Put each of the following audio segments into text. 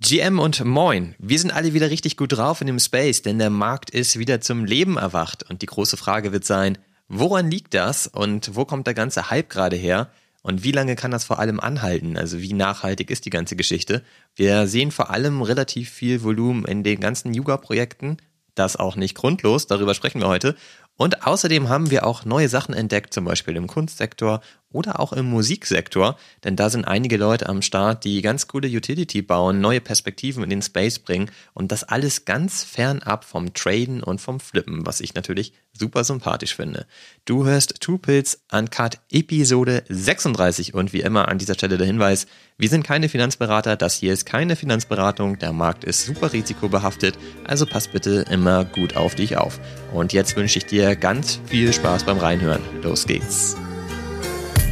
GM und Moin, wir sind alle wieder richtig gut drauf in dem Space, denn der Markt ist wieder zum Leben erwacht. Und die große Frage wird sein, woran liegt das und wo kommt der ganze Hype gerade her? Und wie lange kann das vor allem anhalten? Also wie nachhaltig ist die ganze Geschichte? Wir sehen vor allem relativ viel Volumen in den ganzen Yuga-Projekten. Das auch nicht grundlos, darüber sprechen wir heute. Und außerdem haben wir auch neue Sachen entdeckt, zum Beispiel im Kunstsektor oder auch im Musiksektor, denn da sind einige Leute am Start, die ganz coole Utility bauen, neue Perspektiven in den Space bringen und das alles ganz fernab vom Traden und vom Flippen, was ich natürlich super sympathisch finde. Du hörst Two Pills Uncut Episode 36 und wie immer an dieser Stelle der Hinweis, wir sind keine Finanzberater, das hier ist keine Finanzberatung, der Markt ist super risikobehaftet, also pass bitte immer gut auf dich auf. Und jetzt wünsche ich dir ganz viel Spaß beim Reinhören. Los geht's.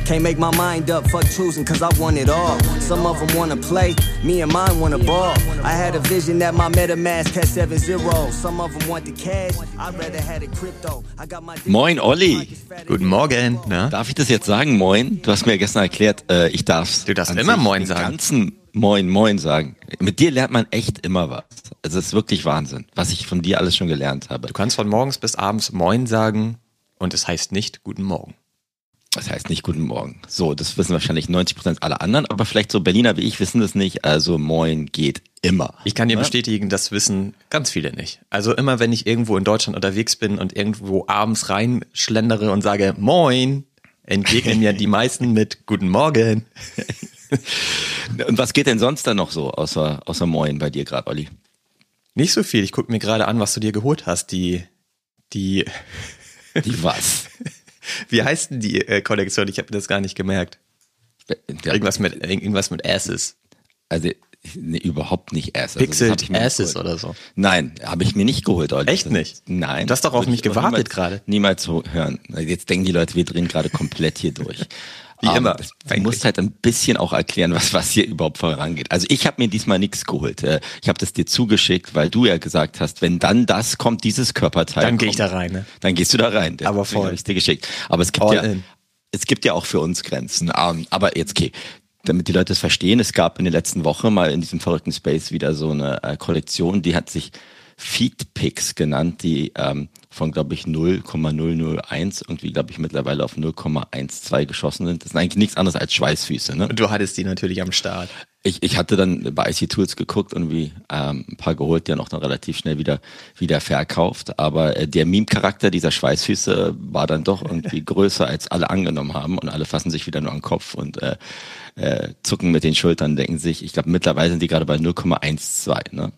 Can't make my mind up, fuck choosing, cause I want it all. Some of them wanna play, me and mine wanna ball. I had a vision that my MetaMask had 7 0. Some of them want the cash, I'd rather had a crypto. I got my Moin, Olli. Guten Morgen. Na? Darf ich das jetzt sagen, Moin? Du hast mir gestern erklärt, äh, ich darf's. Du darfst immer Moin sagen. ganzen Moin, Moin sagen. Mit dir lernt man echt immer was. Also es ist wirklich Wahnsinn, was ich von dir alles schon gelernt habe. Du kannst von morgens bis abends Moin sagen und es heißt nicht Guten Morgen. Das heißt nicht Guten Morgen. So, das wissen wahrscheinlich 90 Prozent aller anderen, aber vielleicht so Berliner wie ich wissen das nicht. Also Moin geht immer. Ich kann dir ja? bestätigen, das wissen ganz viele nicht. Also immer, wenn ich irgendwo in Deutschland unterwegs bin und irgendwo abends reinschlendere und sage Moin, entgegnen mir die meisten mit Guten Morgen. und was geht denn sonst da noch so außer, außer Moin bei dir gerade, Olli? Nicht so viel. Ich gucke mir gerade an, was du dir geholt hast. Die, die. Die was? Wie heißt denn die äh, Kollektion? Ich habe das gar nicht gemerkt. Irgendwas mit irgendwas mit Asses. Also nee, überhaupt nicht Asses. Also Pixel Asses oder so. Nein, habe ich mir nicht geholt. Leute. Echt nicht? Nein. Du hast doch auf mich gewartet gerade. Niemals so hören. Jetzt denken die Leute, wir drehen gerade komplett hier durch. Wie um, immer. Du musst halt ein bisschen auch erklären, was, was hier überhaupt vorangeht. Also ich habe mir diesmal nichts geholt. Äh, ich habe das dir zugeschickt, weil du ja gesagt hast, wenn dann das kommt, dieses Körperteil. Dann gehe ich da rein. Ne? Dann gehst du da rein. Aber voll. Ich dir geschickt. Aber es gibt All ja, in. es gibt ja auch für uns Grenzen. Um, aber jetzt okay damit die Leute es verstehen, es gab in der letzten Woche mal in diesem verrückten Space wieder so eine äh, Kollektion, die hat sich Feedpicks genannt, die ähm, von, glaube ich, 0,001 irgendwie, glaube ich, mittlerweile auf 0,12 geschossen sind. Das ist eigentlich nichts anderes als Schweißfüße. Ne? Und du hattest die natürlich am Start. Ich, ich hatte dann bei IC Tools geguckt und wie ähm, ein paar geholt, die dann auch dann relativ schnell wieder, wieder verkauft. Aber äh, der Meme-Charakter dieser Schweißfüße war dann doch irgendwie größer, als alle angenommen haben. Und alle fassen sich wieder nur an den Kopf und äh, äh, zucken mit den Schultern, denken sich, ich glaube, mittlerweile sind die gerade bei 0,12. Ne?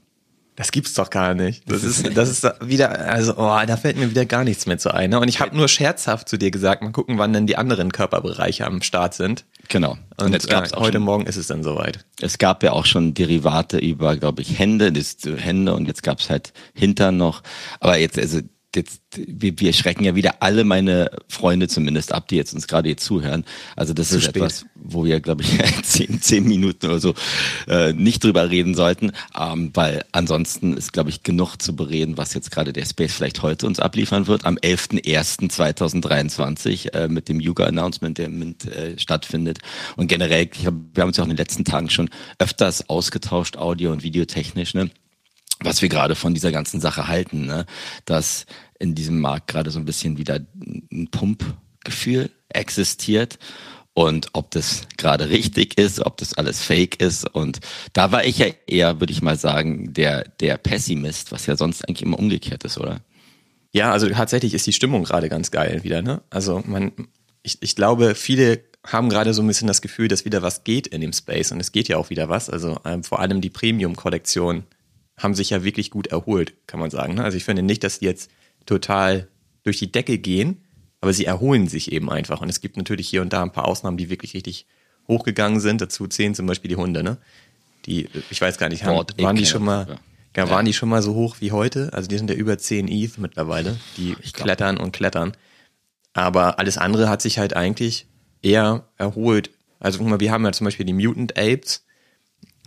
Das gibt's doch gar nicht. Das ist, das ist wieder, also, oh, da fällt mir wieder gar nichts mehr zu ein. Ne? Und ich habe nur scherzhaft zu dir gesagt, mal gucken, wann denn die anderen Körperbereiche am Start sind. Genau. Und, Und jetzt gab's äh, heute schon, Morgen ist es dann soweit. Es gab ja auch schon Derivate über, glaube ich, Hände, das Hände und jetzt gab's halt Hintern noch. Aber jetzt, also jetzt, wir, wir schrecken ja wieder alle meine Freunde zumindest ab, die jetzt uns gerade hier zuhören. Also das Zu ist spät. etwas, wo wir, glaube ich, zehn, zehn Minuten oder so äh, nicht drüber reden sollten, ähm, weil ansonsten ist, glaube ich, genug zu bereden, was jetzt gerade der Space vielleicht heute uns abliefern wird, am 11.01.2023 äh, mit dem Yuga-Announcement, der mit, äh, stattfindet. Und generell, ich hab, wir haben uns ja auch in den letzten Tagen schon öfters ausgetauscht, audio- und videotechnisch, ne? Was wir gerade von dieser ganzen Sache halten, ne? dass in diesem Markt gerade so ein bisschen wieder ein Pumpgefühl existiert und ob das gerade richtig ist, ob das alles fake ist. Und da war ich ja eher, würde ich mal sagen, der, der Pessimist, was ja sonst eigentlich immer umgekehrt ist, oder? Ja, also tatsächlich ist die Stimmung gerade ganz geil wieder, ne? Also man, ich, ich glaube, viele haben gerade so ein bisschen das Gefühl, dass wieder was geht in dem Space und es geht ja auch wieder was. Also ähm, vor allem die Premium-Kollektion haben sich ja wirklich gut erholt, kann man sagen. Ne? Also ich finde nicht, dass die jetzt total durch die Decke gehen, aber sie erholen sich eben einfach. Und es gibt natürlich hier und da ein paar Ausnahmen, die wirklich richtig hochgegangen sind. Dazu zählen zum Beispiel die Hunde, ne? Die, ich weiß gar nicht, haben, waren die schon mal, ja, waren die schon mal so hoch wie heute? Also die sind ja über 10 ETH mittlerweile. Die klettern und klettern. Aber alles andere hat sich halt eigentlich eher erholt. Also guck mal, wir haben ja zum Beispiel die Mutant Apes,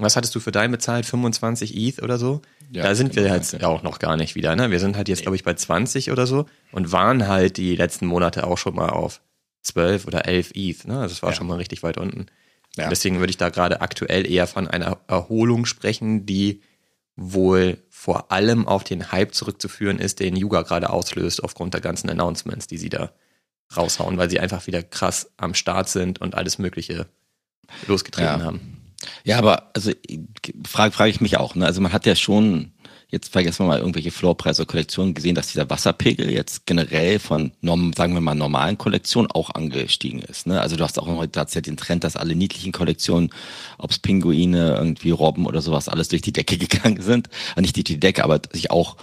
was hattest du für dein bezahlt? 25 ETH oder so? Ja, da sind wir halt ja auch noch gar nicht wieder. Ne? Wir sind halt jetzt, glaube ich, bei 20 oder so und waren halt die letzten Monate auch schon mal auf 12 oder 11 ETH. Ne? Also das war ja. schon mal richtig weit unten. Ja. Deswegen würde ich da gerade aktuell eher von einer Erholung sprechen, die wohl vor allem auf den Hype zurückzuführen ist, den Yuga gerade auslöst aufgrund der ganzen Announcements, die sie da raushauen, weil sie einfach wieder krass am Start sind und alles Mögliche losgetreten ja. haben. Ja, aber also frage frage ich mich auch. Ne? Also man hat ja schon jetzt vergessen wir mal irgendwelche Floorpreise Kollektionen gesehen, dass dieser Wasserpegel jetzt generell von sagen wir mal normalen Kollektionen auch angestiegen ist. Ne? Also du hast auch heute ja den Trend, dass alle niedlichen Kollektionen, ob es Pinguine, irgendwie Robben oder sowas, alles durch die Decke gegangen sind. Also nicht durch die Decke, aber sich auch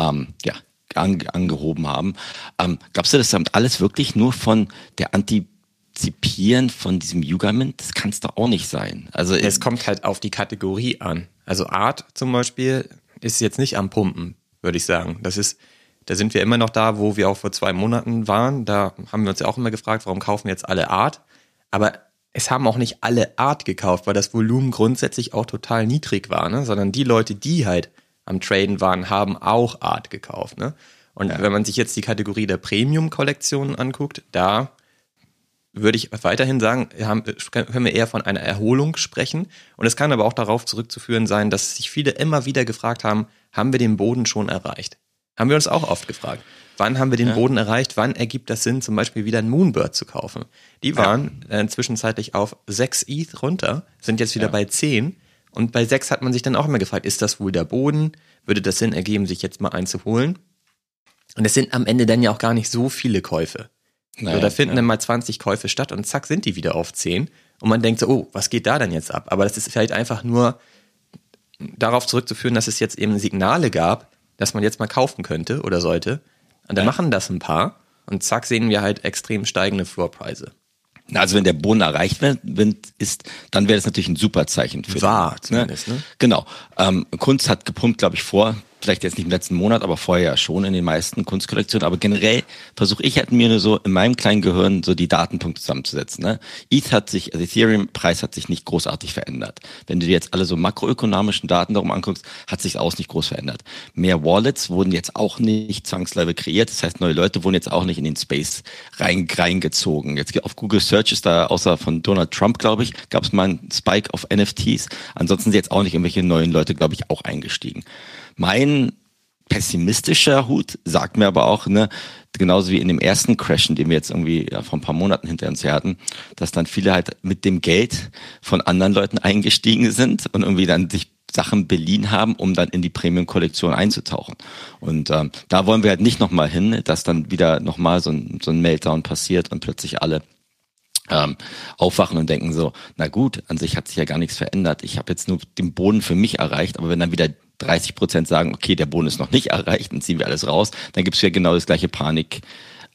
ähm, ja angehoben haben. Ähm, glaubst du, das ist alles wirklich nur von der Anti Zipieren von diesem Yugamint, das kann es doch auch nicht sein. Also es kommt halt auf die Kategorie an. Also Art zum Beispiel ist jetzt nicht am Pumpen, würde ich sagen. Das ist, da sind wir immer noch da, wo wir auch vor zwei Monaten waren. Da haben wir uns ja auch immer gefragt, warum kaufen wir jetzt alle Art? Aber es haben auch nicht alle Art gekauft, weil das Volumen grundsätzlich auch total niedrig war, ne? sondern die Leute, die halt am Traden waren, haben auch Art gekauft. Ne? Und ja. wenn man sich jetzt die Kategorie der Premium-Kollektionen anguckt, da würde ich weiterhin sagen, haben, können wir eher von einer Erholung sprechen. Und es kann aber auch darauf zurückzuführen sein, dass sich viele immer wieder gefragt haben, haben wir den Boden schon erreicht? Haben wir uns auch oft gefragt. Wann haben wir den ja. Boden erreicht? Wann ergibt das Sinn, zum Beispiel wieder ein Moonbird zu kaufen? Die waren ja. äh, zwischenzeitlich auf 6 ETH runter, sind jetzt wieder ja. bei 10. Und bei 6 hat man sich dann auch immer gefragt, ist das wohl der Boden? Würde das Sinn ergeben, sich jetzt mal einzuholen? Und es sind am Ende dann ja auch gar nicht so viele Käufe. Naja, so, da finden ja. dann mal 20 Käufe statt und zack sind die wieder auf 10. Und man denkt so, oh, was geht da denn jetzt ab? Aber das ist vielleicht einfach nur darauf zurückzuführen, dass es jetzt eben Signale gab, dass man jetzt mal kaufen könnte oder sollte. Und dann ja. machen das ein paar und zack sehen wir halt extrem steigende Floorpreise. Also wenn der Boden erreicht wird, ist, dann wäre das natürlich ein super Zeichen für War den, ne? zumindest, ne? ne? Genau. Ähm, Kunst hat gepumpt, glaube ich, vor vielleicht jetzt nicht im letzten Monat, aber vorher schon in den meisten Kunstkollektionen. Aber generell versuche ich halt mir so in meinem kleinen Gehirn so die Datenpunkte zusammenzusetzen. Ne? ETH hat sich, also Ethereum-Preis hat sich nicht großartig verändert. Wenn du dir jetzt alle so makroökonomischen Daten darum anguckst, hat sich aus nicht groß verändert. Mehr Wallets wurden jetzt auch nicht zwangsläufig kreiert. Das heißt, neue Leute wurden jetzt auch nicht in den Space rein, reingezogen. Jetzt auf Google Search ist da, außer von Donald Trump, glaube ich, gab es mal einen Spike auf NFTs. Ansonsten sind jetzt auch nicht irgendwelche neuen Leute, glaube ich, auch eingestiegen. Mein pessimistischer Hut sagt mir aber auch, ne, genauso wie in dem ersten Crashen, den wir jetzt irgendwie ja, vor ein paar Monaten hinter uns her hatten, dass dann viele halt mit dem Geld von anderen Leuten eingestiegen sind und irgendwie dann sich Sachen beliehen haben, um dann in die Premium-Kollektion einzutauchen. Und ähm, da wollen wir halt nicht nochmal hin, dass dann wieder nochmal so ein, so ein Meltdown passiert und plötzlich alle ähm, aufwachen und denken so, na gut, an sich hat sich ja gar nichts verändert. Ich habe jetzt nur den Boden für mich erreicht, aber wenn dann wieder 30 Prozent sagen, okay, der Boden ist noch nicht erreicht, dann ziehen wir alles raus, dann gibt es ja genau das gleiche Panik.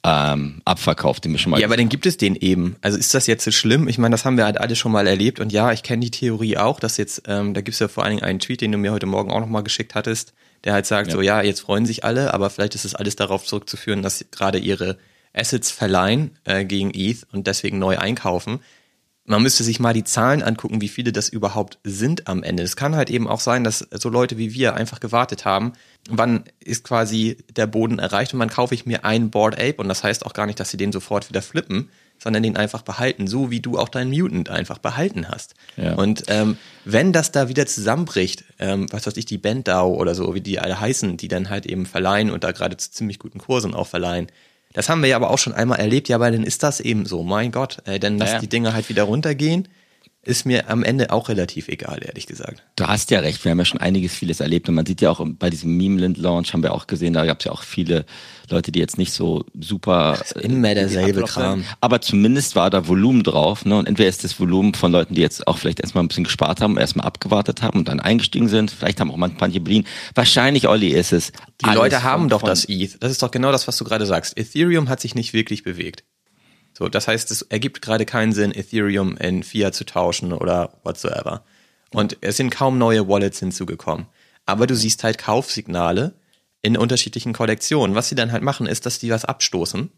Ähm, Abverkauf, den wir schon mal. Ja, aber dann gibt es den eben. Also ist das jetzt so schlimm? Ich meine, das haben wir halt alle schon mal erlebt und ja, ich kenne die Theorie auch, dass jetzt, ähm, da gibt es ja vor allen Dingen einen Tweet, den du mir heute Morgen auch nochmal geschickt hattest, der halt sagt, ja. so ja, jetzt freuen sich alle, aber vielleicht ist es alles darauf zurückzuführen, dass gerade ihre Assets verleihen äh, gegen ETH und deswegen neu einkaufen man müsste sich mal die Zahlen angucken, wie viele das überhaupt sind am Ende. Es kann halt eben auch sein, dass so Leute wie wir einfach gewartet haben, wann ist quasi der Boden erreicht und wann kaufe ich mir einen Board Ape und das heißt auch gar nicht, dass sie den sofort wieder flippen, sondern den einfach behalten, so wie du auch deinen Mutant einfach behalten hast. Ja. Und ähm, wenn das da wieder zusammenbricht, ähm, was weiß ich, die Banddau oder so, wie die alle heißen, die dann halt eben verleihen und da gerade zu ziemlich guten Kursen auch verleihen, das haben wir ja aber auch schon einmal erlebt, ja, aber dann ist das eben so. Mein Gott, äh, denn dass naja. die Dinge halt wieder runtergehen, ist mir am Ende auch relativ egal, ehrlich gesagt. Du hast ja recht, wir haben ja schon einiges vieles erlebt und man sieht ja auch bei diesem Meme-Launch haben wir auch gesehen, da gab es ja auch viele Leute, die jetzt nicht so super. immer derselbe Kram. Aber zumindest war da Volumen drauf, ne? Und entweder ist das Volumen von Leuten, die jetzt auch vielleicht erstmal ein bisschen gespart haben, erstmal abgewartet haben und dann eingestiegen sind. Vielleicht haben auch manche Berlin. Wahrscheinlich, Olli, ist es. Die Leute haben von, doch das ETH. Das ist doch genau das, was du gerade sagst. Ethereum hat sich nicht wirklich bewegt. So, das heißt, es ergibt gerade keinen Sinn, Ethereum in Fiat zu tauschen oder whatsoever. Und es sind kaum neue Wallets hinzugekommen. Aber du siehst halt Kaufsignale in unterschiedlichen Kollektionen. Was sie dann halt machen, ist, dass die was abstoßen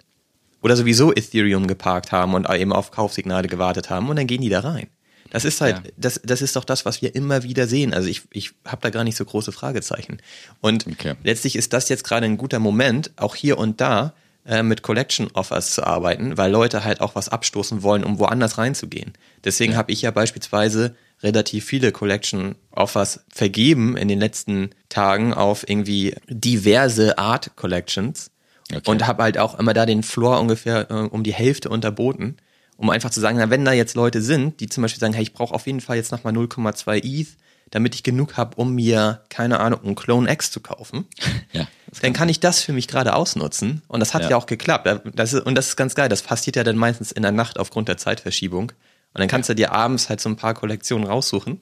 oder sowieso Ethereum geparkt haben und eben auf Kaufsignale gewartet haben und dann gehen die da rein. Das ist halt, ja. das, das ist doch das, was wir immer wieder sehen. Also ich, ich habe da gar nicht so große Fragezeichen. Und okay. letztlich ist das jetzt gerade ein guter Moment, auch hier und da äh, mit Collection Offers zu arbeiten, weil Leute halt auch was abstoßen wollen, um woanders reinzugehen. Deswegen ja. habe ich ja beispielsweise relativ viele Collection Offers vergeben in den letzten Tagen auf irgendwie diverse Art Collections okay. und habe halt auch immer da den Floor ungefähr äh, um die Hälfte unterboten, um einfach zu sagen, na, wenn da jetzt Leute sind, die zum Beispiel sagen, hey, ich brauche auf jeden Fall jetzt nochmal 0,2 ETH, damit ich genug habe, um mir, keine Ahnung, einen Clone X zu kaufen, ja, dann kann ich das für mich gerade ausnutzen. Und das hat ja, ja auch geklappt. Das ist, und das ist ganz geil. Das passiert ja dann meistens in der Nacht aufgrund der Zeitverschiebung. Und dann kannst du dir abends halt so ein paar Kollektionen raussuchen.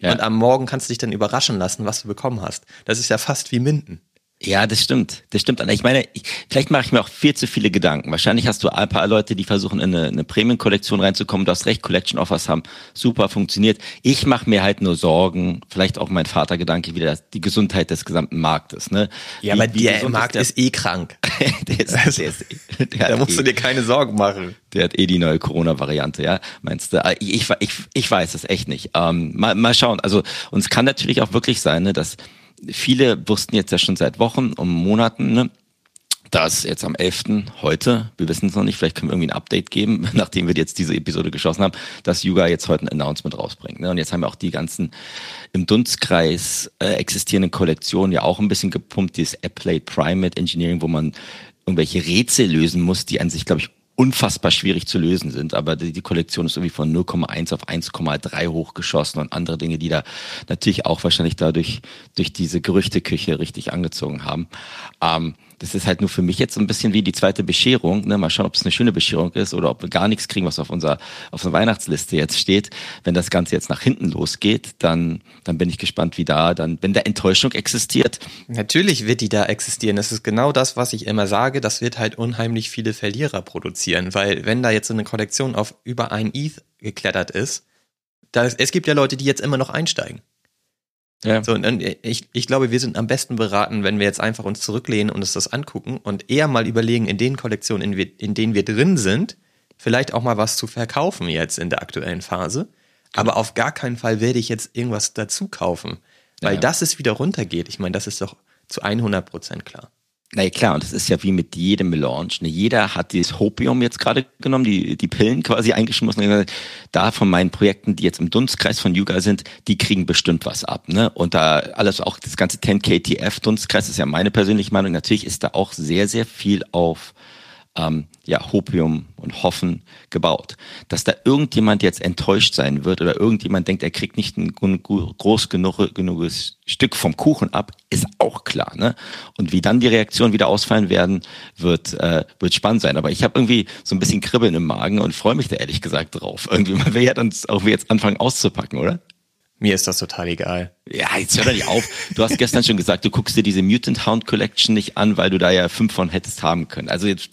Ja. Und am Morgen kannst du dich dann überraschen lassen, was du bekommen hast. Das ist ja fast wie Minden. Ja, das stimmt. Das stimmt. Ich meine, ich, vielleicht mache ich mir auch viel zu viele Gedanken. Wahrscheinlich hast du ein paar Leute, die versuchen, in eine, eine Premium-Kollektion reinzukommen. Du hast recht, Collection-Offers haben super funktioniert. Ich mache mir halt nur Sorgen, vielleicht auch mein Vatergedanke wieder, die Gesundheit des gesamten Marktes. Ne? Ja, wie, aber wie der Markt ist, der? ist, eh krank. der ist, der ist, der da musst eh, du dir keine Sorgen machen. Der hat eh die neue Corona-Variante, ja. Meinst du? Ah, ich, ich, ich weiß es echt nicht. Ähm, mal, mal schauen. Also, uns kann natürlich auch wirklich sein, ne, dass viele wussten jetzt ja schon seit Wochen und Monaten, ne, dass jetzt am 11. heute, wir wissen es noch nicht, vielleicht können wir irgendwie ein Update geben, nachdem wir jetzt diese Episode geschossen haben, dass Yuga jetzt heute ein Announcement rausbringt. Ne? Und jetzt haben wir auch die ganzen im Dunstkreis äh, existierenden Kollektionen ja auch ein bisschen gepumpt, dieses Applate Primate Engineering, wo man irgendwelche Rätsel lösen muss, die an sich, glaube ich, unfassbar schwierig zu lösen sind. Aber die, die Kollektion ist irgendwie von 0,1 auf 1,3 hochgeschossen und andere Dinge, die da natürlich auch wahrscheinlich dadurch durch diese Gerüchteküche richtig angezogen haben. Ähm, das ist halt nur für mich jetzt so ein bisschen wie die zweite Bescherung. Ne? Mal schauen, ob es eine schöne Bescherung ist oder ob wir gar nichts kriegen, was auf unserer auf der Weihnachtsliste jetzt steht. Wenn das Ganze jetzt nach hinten losgeht, dann dann bin ich gespannt, wie da dann, wenn da Enttäuschung existiert. Natürlich wird die da existieren. Das ist genau das, was ich immer sage. Das wird halt unheimlich viele Verlierer produzieren, weil wenn da jetzt so eine Kollektion auf über ein ETH geklettert ist, da, es gibt ja Leute, die jetzt immer noch einsteigen. Ja. So, und ich, ich glaube, wir sind am besten beraten, wenn wir jetzt einfach uns zurücklehnen und uns das angucken und eher mal überlegen, in den Kollektionen, in, in denen wir drin sind, vielleicht auch mal was zu verkaufen jetzt in der aktuellen Phase. Aber auf gar keinen Fall werde ich jetzt irgendwas dazu kaufen, weil ja. das es wieder runtergeht. Ich meine, das ist doch zu 100 Prozent klar. Na ja, klar, und das ist ja wie mit jedem Melange. Ne? Jeder hat dieses Hopium jetzt gerade genommen, die, die Pillen quasi eingeschmissen. Und da von meinen Projekten, die jetzt im Dunstkreis von Yuga sind, die kriegen bestimmt was ab. Ne? Und da alles, auch das ganze 10KTF-Dunstkreis ist ja meine persönliche Meinung. Natürlich ist da auch sehr, sehr viel auf ähm, ja, Hopium und Hoffen gebaut. Dass da irgendjemand jetzt enttäuscht sein wird oder irgendjemand denkt, er kriegt nicht ein groß genug, genuges Stück vom Kuchen ab, ist auch klar. Ne? Und wie dann die Reaktionen wieder ausfallen werden, wird, äh, wird spannend sein. Aber ich habe irgendwie so ein bisschen Kribbeln im Magen und freue mich da ehrlich gesagt drauf. Irgendwie, man will ja dann auch jetzt anfangen auszupacken, oder? Mir ist das total egal. Ja, jetzt hör doch nicht auf. Du hast gestern schon gesagt, du guckst dir diese Mutant Hound Collection nicht an, weil du da ja fünf von hättest haben können. Also jetzt.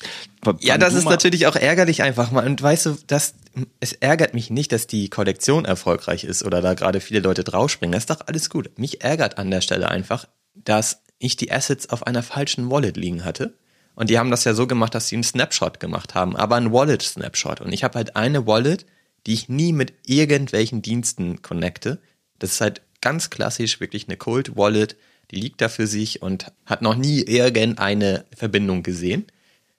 Ja, das ist natürlich auch ärgerlich einfach mal. Und weißt du, das, es ärgert mich nicht, dass die Kollektion erfolgreich ist oder da gerade viele Leute draufspringen. Das ist doch alles gut. Mich ärgert an der Stelle einfach, dass ich die Assets auf einer falschen Wallet liegen hatte. Und die haben das ja so gemacht, dass sie einen Snapshot gemacht haben, aber einen Wallet-Snapshot. Und ich habe halt eine Wallet, die ich nie mit irgendwelchen Diensten connecte das ist halt ganz klassisch wirklich eine Cold Wallet, die liegt da für sich und hat noch nie irgendeine Verbindung gesehen.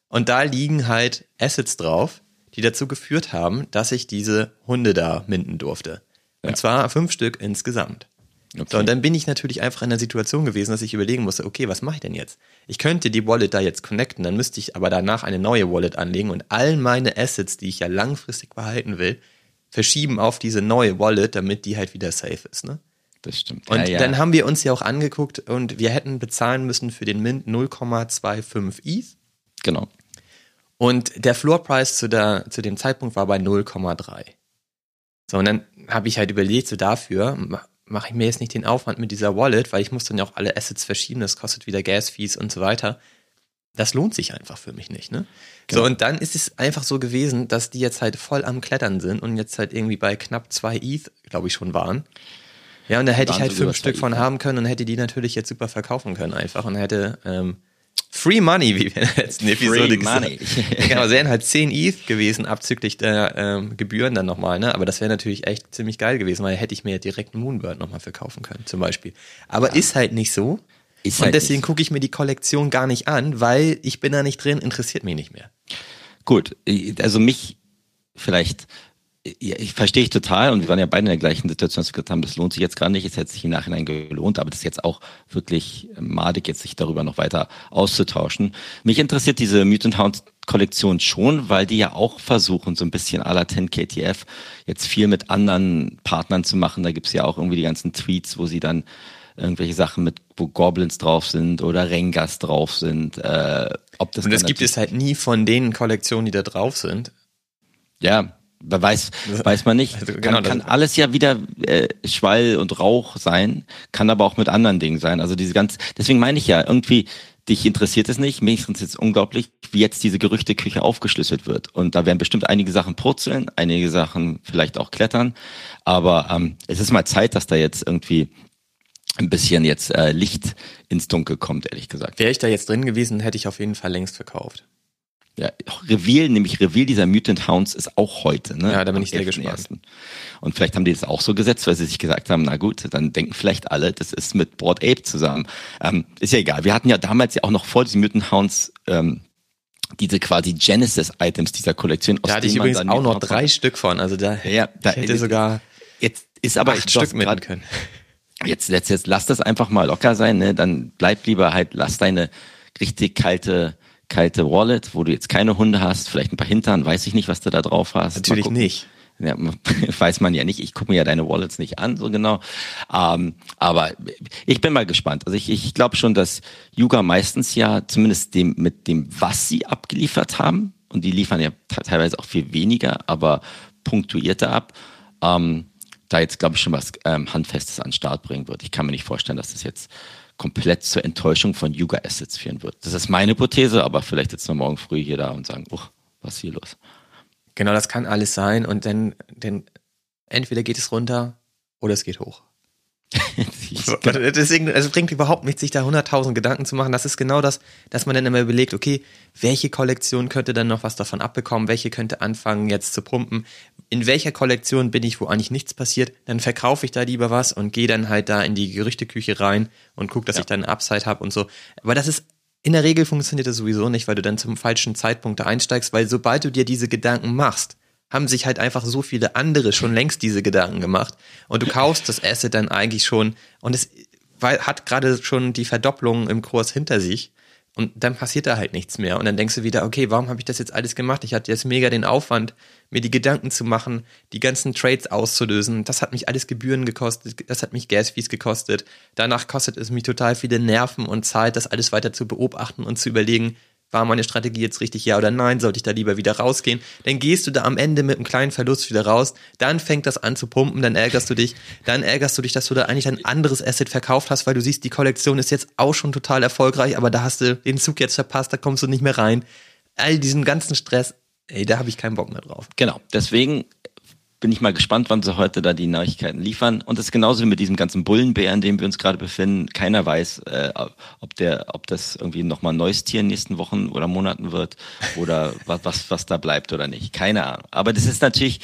Und da liegen halt Assets drauf, die dazu geführt haben, dass ich diese Hunde da minden durfte. Und ja. zwar fünf Stück insgesamt. Okay. So, und dann bin ich natürlich einfach in der Situation gewesen, dass ich überlegen musste, okay, was mache ich denn jetzt? Ich könnte die Wallet da jetzt connecten, dann müsste ich aber danach eine neue Wallet anlegen und all meine Assets, die ich ja langfristig behalten will, verschieben auf diese neue Wallet, damit die halt wieder safe ist, ne? Das stimmt. Und ja, ja. dann haben wir uns ja auch angeguckt und wir hätten bezahlen müssen für den Mint 0,25 ETH. Genau. Und der Floor Price zu, der, zu dem Zeitpunkt war bei 0,3. So, und dann habe ich halt überlegt, so dafür mache ich mir jetzt nicht den Aufwand mit dieser Wallet, weil ich muss dann ja auch alle Assets verschieben, das kostet wieder Gas-Fees und so weiter das lohnt sich einfach für mich nicht, ne? Genau. So, und dann ist es einfach so gewesen, dass die jetzt halt voll am Klettern sind und jetzt halt irgendwie bei knapp zwei ETH, glaube ich, schon waren. Ja, und da hätte ich halt fünf Stück von haben können und hätte die natürlich jetzt super verkaufen können einfach und hätte ähm, Free Money, wie wir in der letzten Episode Free gesagt haben. genau, es wären halt 10 ETH gewesen, abzüglich der ähm, Gebühren dann nochmal, ne? Aber das wäre natürlich echt ziemlich geil gewesen, weil hätte ich mir direkt einen Moonbird nochmal verkaufen können, zum Beispiel. Aber ja. ist halt nicht so. Ist und halt deswegen gucke ich mir die Kollektion gar nicht an, weil ich bin da nicht drin, interessiert mich nicht mehr. Gut, also mich vielleicht ja, ich verstehe ich total und wir waren ja beide in der gleichen Situation, dass wir gesagt haben, das lohnt sich jetzt gar nicht, es hätte sich im Nachhinein gelohnt, aber das ist jetzt auch wirklich madig, jetzt sich darüber noch weiter auszutauschen. Mich interessiert diese Mutant Hound Kollektion schon, weil die ja auch versuchen, so ein bisschen à la 10 KTF jetzt viel mit anderen Partnern zu machen. Da gibt's ja auch irgendwie die ganzen Tweets, wo sie dann irgendwelche Sachen mit, wo Goblins drauf sind oder Rengas drauf sind. Äh, ob das und das gibt es halt nie von den Kollektionen, die da drauf sind. Ja, weiß, weiß man nicht. Also genau, kann, kann alles ja wieder äh, Schwall und Rauch sein, kann aber auch mit anderen Dingen sein. Also diese ganz, deswegen meine ich ja, irgendwie, dich interessiert es nicht, mich interessiert es unglaublich, wie jetzt diese Gerüchteküche aufgeschlüsselt wird. Und da werden bestimmt einige Sachen purzeln, einige Sachen vielleicht auch klettern. Aber ähm, es ist mal Zeit, dass da jetzt irgendwie ein bisschen jetzt äh, Licht ins Dunkel kommt, ehrlich gesagt. Wäre ich da jetzt drin gewesen, hätte ich auf jeden Fall längst verkauft. Ja, Reveal, nämlich Reveal dieser Mutant Hounds ist auch heute. Ne? Ja, da bin ich sehr gespannt. Und vielleicht haben die das auch so gesetzt, weil sie sich gesagt haben, na gut, dann denken vielleicht alle, das ist mit Broad Ape zusammen. Ähm, ist ja egal. Wir hatten ja damals ja auch noch vor diesen Mutant Hounds ähm, diese quasi Genesis-Items dieser Kollektion. Da hatte ich übrigens auch noch drei Stück von. Also da, ja, da hätte sogar jetzt ist aber acht Stück mitnehmen können. Jetzt, jetzt, jetzt lass das einfach mal locker sein. Ne? Dann bleib lieber halt, lass deine richtig kalte kalte Wallet, wo du jetzt keine Hunde hast, vielleicht ein paar Hintern, weiß ich nicht, was du da drauf hast. Natürlich nicht. Ja, weiß man ja nicht. Ich gucke mir ja deine Wallets nicht an, so genau. Ähm, aber ich bin mal gespannt. Also ich, ich glaube schon, dass Yuga meistens ja zumindest dem, mit dem, was sie abgeliefert haben, und die liefern ja teilweise auch viel weniger, aber punktuierter ab, ähm, da jetzt, glaube ich, schon was ähm, Handfestes an den Start bringen wird. Ich kann mir nicht vorstellen, dass das jetzt komplett zur Enttäuschung von Yuga Assets führen wird. Das ist meine Hypothese, aber vielleicht sitzen wir morgen früh hier da und sagen, oh, was ist hier los? Genau, das kann alles sein und dann, dann entweder geht es runter oder es geht hoch. Deswegen, also es bringt überhaupt nichts, sich da 100.000 Gedanken zu machen. Das ist genau das, dass man dann immer überlegt, okay, welche Kollektion könnte dann noch was davon abbekommen? Welche könnte anfangen jetzt zu pumpen? In welcher Kollektion bin ich, wo eigentlich nichts passiert? Dann verkaufe ich da lieber was und gehe dann halt da in die Gerüchteküche rein und gucke, dass ja. ich dann eine Upside habe und so. Aber das ist, in der Regel funktioniert das sowieso nicht, weil du dann zum falschen Zeitpunkt da einsteigst, weil sobald du dir diese Gedanken machst, haben sich halt einfach so viele andere schon längst diese Gedanken gemacht. Und du kaufst das Asset dann eigentlich schon und es hat gerade schon die Verdopplung im Kurs hinter sich. Und dann passiert da halt nichts mehr. Und dann denkst du wieder, okay, warum habe ich das jetzt alles gemacht? Ich hatte jetzt mega den Aufwand, mir die Gedanken zu machen, die ganzen Trades auszulösen. Das hat mich alles Gebühren gekostet, das hat mich Gas-Fees gekostet. Danach kostet es mich total viele Nerven und Zeit, das alles weiter zu beobachten und zu überlegen, war meine Strategie jetzt richtig, ja oder nein? Sollte ich da lieber wieder rausgehen? Dann gehst du da am Ende mit einem kleinen Verlust wieder raus. Dann fängt das an zu pumpen, dann ärgerst du dich. Dann ärgerst du dich, dass du da eigentlich ein anderes Asset verkauft hast, weil du siehst, die Kollektion ist jetzt auch schon total erfolgreich, aber da hast du den Zug jetzt verpasst, da kommst du nicht mehr rein. All diesen ganzen Stress, ey, da habe ich keinen Bock mehr drauf. Genau. Deswegen bin ich mal gespannt, wann sie heute da die Neuigkeiten liefern. Und das ist genauso wie mit diesem ganzen Bullenbär, in dem wir uns gerade befinden. Keiner weiß, äh, ob der, ob das irgendwie nochmal ein neues Tier in den nächsten Wochen oder Monaten wird oder was, was, was da bleibt oder nicht. Keine Ahnung. Aber das ist natürlich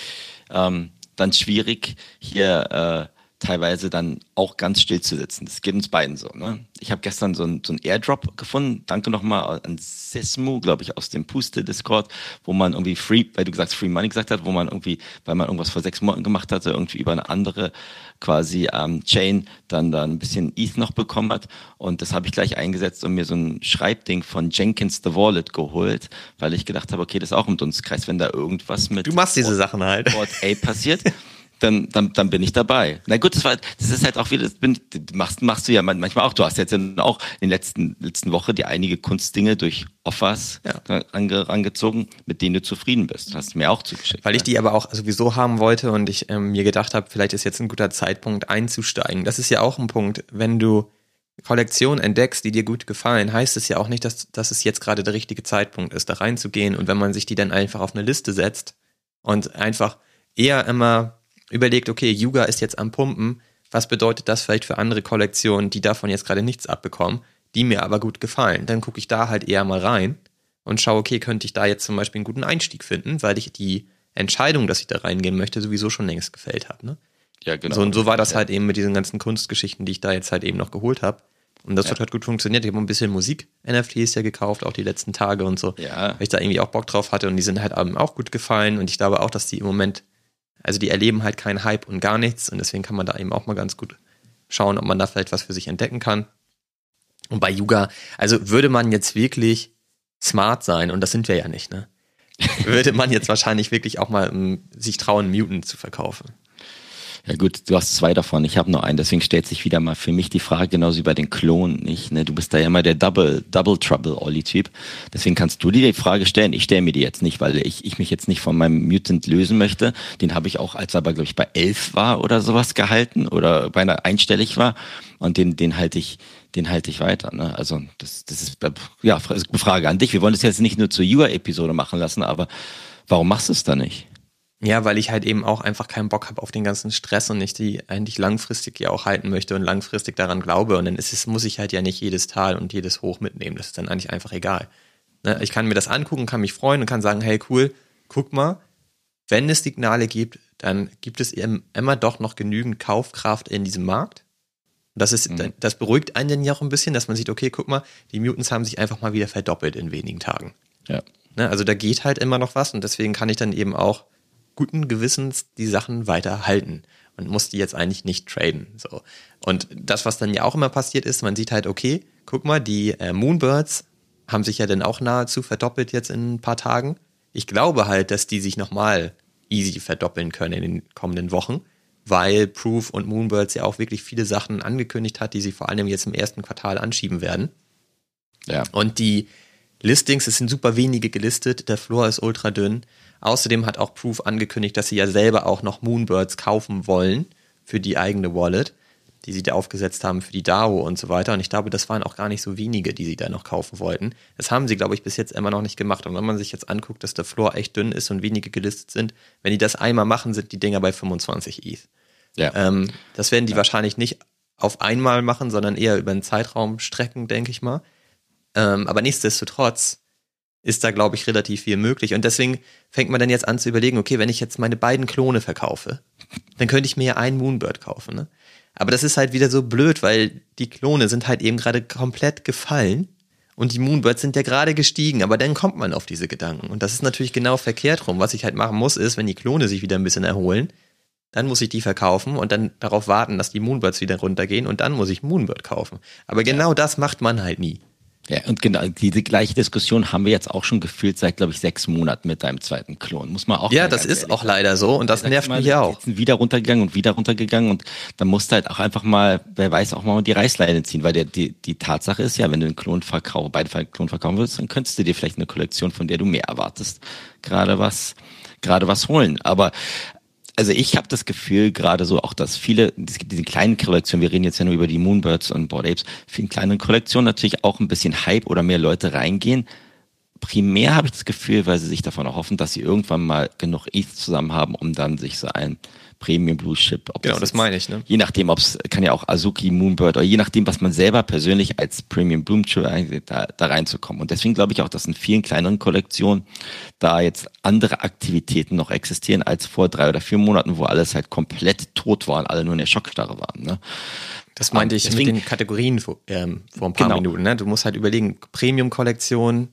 ähm, dann schwierig, hier äh, teilweise dann auch ganz still zu sitzen. Das geht uns beiden so. Ne? Ich habe gestern so ein, so Airdrop gefunden. Danke nochmal an Sesmu, glaube ich, aus dem Puste-Discord, wo man irgendwie Free, weil du gesagt Free Money gesagt hast, wo man irgendwie, weil man irgendwas vor sechs Monaten gemacht hatte, irgendwie über eine andere quasi ähm, Chain dann da ein bisschen ETH noch bekommen hat. Und das habe ich gleich eingesetzt und mir so ein Schreibding von Jenkins the Wallet geholt, weil ich gedacht habe, okay, das ist auch im Dunstkreis, wenn da irgendwas mit Du machst diese Sachen halt. Board A passiert. dann, dann, dann bin ich dabei. Na gut, das, war, das ist halt auch wieder, das bin, machst, machst du ja manchmal auch. Du hast jetzt auch in der letzten, letzten Woche die einige Kunstdinge durch Offers ja. ange, angezogen, mit denen du zufrieden bist. Hast du mir auch zugeschickt. Weil ich die aber auch sowieso haben wollte und ich ähm, mir gedacht habe, vielleicht ist jetzt ein guter Zeitpunkt einzusteigen. Das ist ja auch ein Punkt, wenn du Kollektionen entdeckst, die dir gut gefallen, heißt es ja auch nicht, dass, dass es jetzt gerade der richtige Zeitpunkt ist, da reinzugehen. Und wenn man sich die dann einfach auf eine Liste setzt und einfach eher immer überlegt, okay, Yuga ist jetzt am Pumpen, was bedeutet das vielleicht für andere Kollektionen, die davon jetzt gerade nichts abbekommen, die mir aber gut gefallen. Dann gucke ich da halt eher mal rein und schaue, okay, könnte ich da jetzt zum Beispiel einen guten Einstieg finden, weil ich die Entscheidung, dass ich da reingehen möchte, sowieso schon längst gefällt habe. Ne? Ja, genau. So, und so war das halt eben mit diesen ganzen Kunstgeschichten, die ich da jetzt halt eben noch geholt habe. Und das ja. hat halt gut funktioniert. Ich habe ein bisschen Musik-NFTs ja gekauft, auch die letzten Tage und so. Ja. Weil ich da irgendwie auch Bock drauf hatte und die sind halt auch gut gefallen. Und ich glaube auch, dass die im Moment, also die erleben halt keinen Hype und gar nichts. Und deswegen kann man da eben auch mal ganz gut schauen, ob man da vielleicht was für sich entdecken kann. Und bei Yuga, also würde man jetzt wirklich smart sein, und das sind wir ja nicht, ne? würde man jetzt wahrscheinlich wirklich auch mal um, sich trauen, Mutant zu verkaufen. Ja gut, du hast zwei davon, ich habe nur einen, deswegen stellt sich wieder mal für mich die Frage, genauso wie bei den Klonen nicht. Ne? Du bist da ja immer der Double, Double Trouble Ollie-Typ. Deswegen kannst du dir die Frage stellen. Ich stelle mir die jetzt nicht, weil ich, ich mich jetzt nicht von meinem Mutant lösen möchte. Den habe ich auch, als er aber, glaube ich, bei elf war oder sowas gehalten oder beinahe einstellig war. Und den, den halte ich, den halte ich weiter. Ne? Also das, das ist ja eine Frage an dich. Wir wollen das jetzt nicht nur zur UA-Episode machen lassen, aber warum machst du es da nicht? Ja, weil ich halt eben auch einfach keinen Bock habe auf den ganzen Stress und ich die eigentlich langfristig ja auch halten möchte und langfristig daran glaube. Und dann ist es, muss ich halt ja nicht jedes Tal und jedes Hoch mitnehmen. Das ist dann eigentlich einfach egal. Ne? Ich kann mir das angucken, kann mich freuen und kann sagen, hey cool, guck mal, wenn es Signale gibt, dann gibt es immer doch noch genügend Kaufkraft in diesem Markt. Das ist, mhm. das beruhigt einen ja auch ein bisschen, dass man sieht, okay, guck mal, die Mutants haben sich einfach mal wieder verdoppelt in wenigen Tagen. Ja. Ne? Also da geht halt immer noch was und deswegen kann ich dann eben auch guten Gewissens die Sachen weiter halten und muss die jetzt eigentlich nicht traden. So. Und das, was dann ja auch immer passiert ist, man sieht halt, okay, guck mal, die äh, Moonbirds haben sich ja dann auch nahezu verdoppelt jetzt in ein paar Tagen. Ich glaube halt, dass die sich nochmal easy verdoppeln können in den kommenden Wochen, weil Proof und Moonbirds ja auch wirklich viele Sachen angekündigt hat, die sie vor allem jetzt im ersten Quartal anschieben werden. Ja. Und die Listings, es sind super wenige gelistet, der Floor ist ultra dünn. Außerdem hat auch Proof angekündigt, dass sie ja selber auch noch Moonbirds kaufen wollen für die eigene Wallet, die sie da aufgesetzt haben für die DAO und so weiter. Und ich glaube, das waren auch gar nicht so wenige, die sie da noch kaufen wollten. Das haben sie, glaube ich, bis jetzt immer noch nicht gemacht. Und wenn man sich jetzt anguckt, dass der Floor echt dünn ist und wenige gelistet sind, wenn die das einmal machen, sind die Dinger bei 25 ETH. Ja. Ähm, das werden die ja. wahrscheinlich nicht auf einmal machen, sondern eher über einen Zeitraum strecken, denke ich mal. Ähm, aber nichtsdestotrotz ist da, glaube ich, relativ viel möglich. Und deswegen fängt man dann jetzt an zu überlegen, okay, wenn ich jetzt meine beiden Klone verkaufe, dann könnte ich mir ja einen Moonbird kaufen. Ne? Aber das ist halt wieder so blöd, weil die Klone sind halt eben gerade komplett gefallen und die Moonbirds sind ja gerade gestiegen, aber dann kommt man auf diese Gedanken. Und das ist natürlich genau verkehrt rum. Was ich halt machen muss, ist, wenn die Klone sich wieder ein bisschen erholen, dann muss ich die verkaufen und dann darauf warten, dass die Moonbirds wieder runtergehen und dann muss ich Moonbird kaufen. Aber genau das macht man halt nie. Ja, und genau, diese gleiche Diskussion haben wir jetzt auch schon gefühlt seit, glaube ich, sechs Monaten mit deinem zweiten Klon. Muss man auch. Ja, das ist auch leider so und das nervt mich ja auch. Wieder runtergegangen und wieder runtergegangen und dann musst du halt auch einfach mal, wer weiß, auch mal die Reißleine ziehen, weil der, die, die Tatsache ist ja, wenn du einen Klon verkaufst, beide Klon verkaufen willst, dann könntest du dir vielleicht eine Kollektion, von der du mehr erwartest, gerade was, gerade was holen. Aber also ich habe das Gefühl, gerade so auch, dass viele, es gibt diese kleinen Kollektionen, wir reden jetzt ja nur über die Moonbirds und Board Apes, vielen kleinen Kollektionen natürlich auch ein bisschen Hype oder mehr Leute reingehen. Primär habe ich das Gefühl, weil sie sich davon erhoffen, dass sie irgendwann mal genug ETH zusammen haben, um dann sich so ein Premium Blue Chip. Ob genau, das, das meine ich. Ne? Je nachdem, ob es kann ja auch Azuki, Moonbird oder je nachdem, was man selber persönlich als Premium Bloom Chip da, da reinzukommen. Und deswegen glaube ich auch, dass in vielen kleineren Kollektionen da jetzt andere Aktivitäten noch existieren als vor drei oder vier Monaten, wo alles halt komplett tot war und alle nur in der Schockstarre waren. Ne? Das meinte ich deswegen, mit den Kategorien vor, ähm, vor ein paar genau. Minuten. Ne? Du musst halt überlegen, Premium-Kollektion,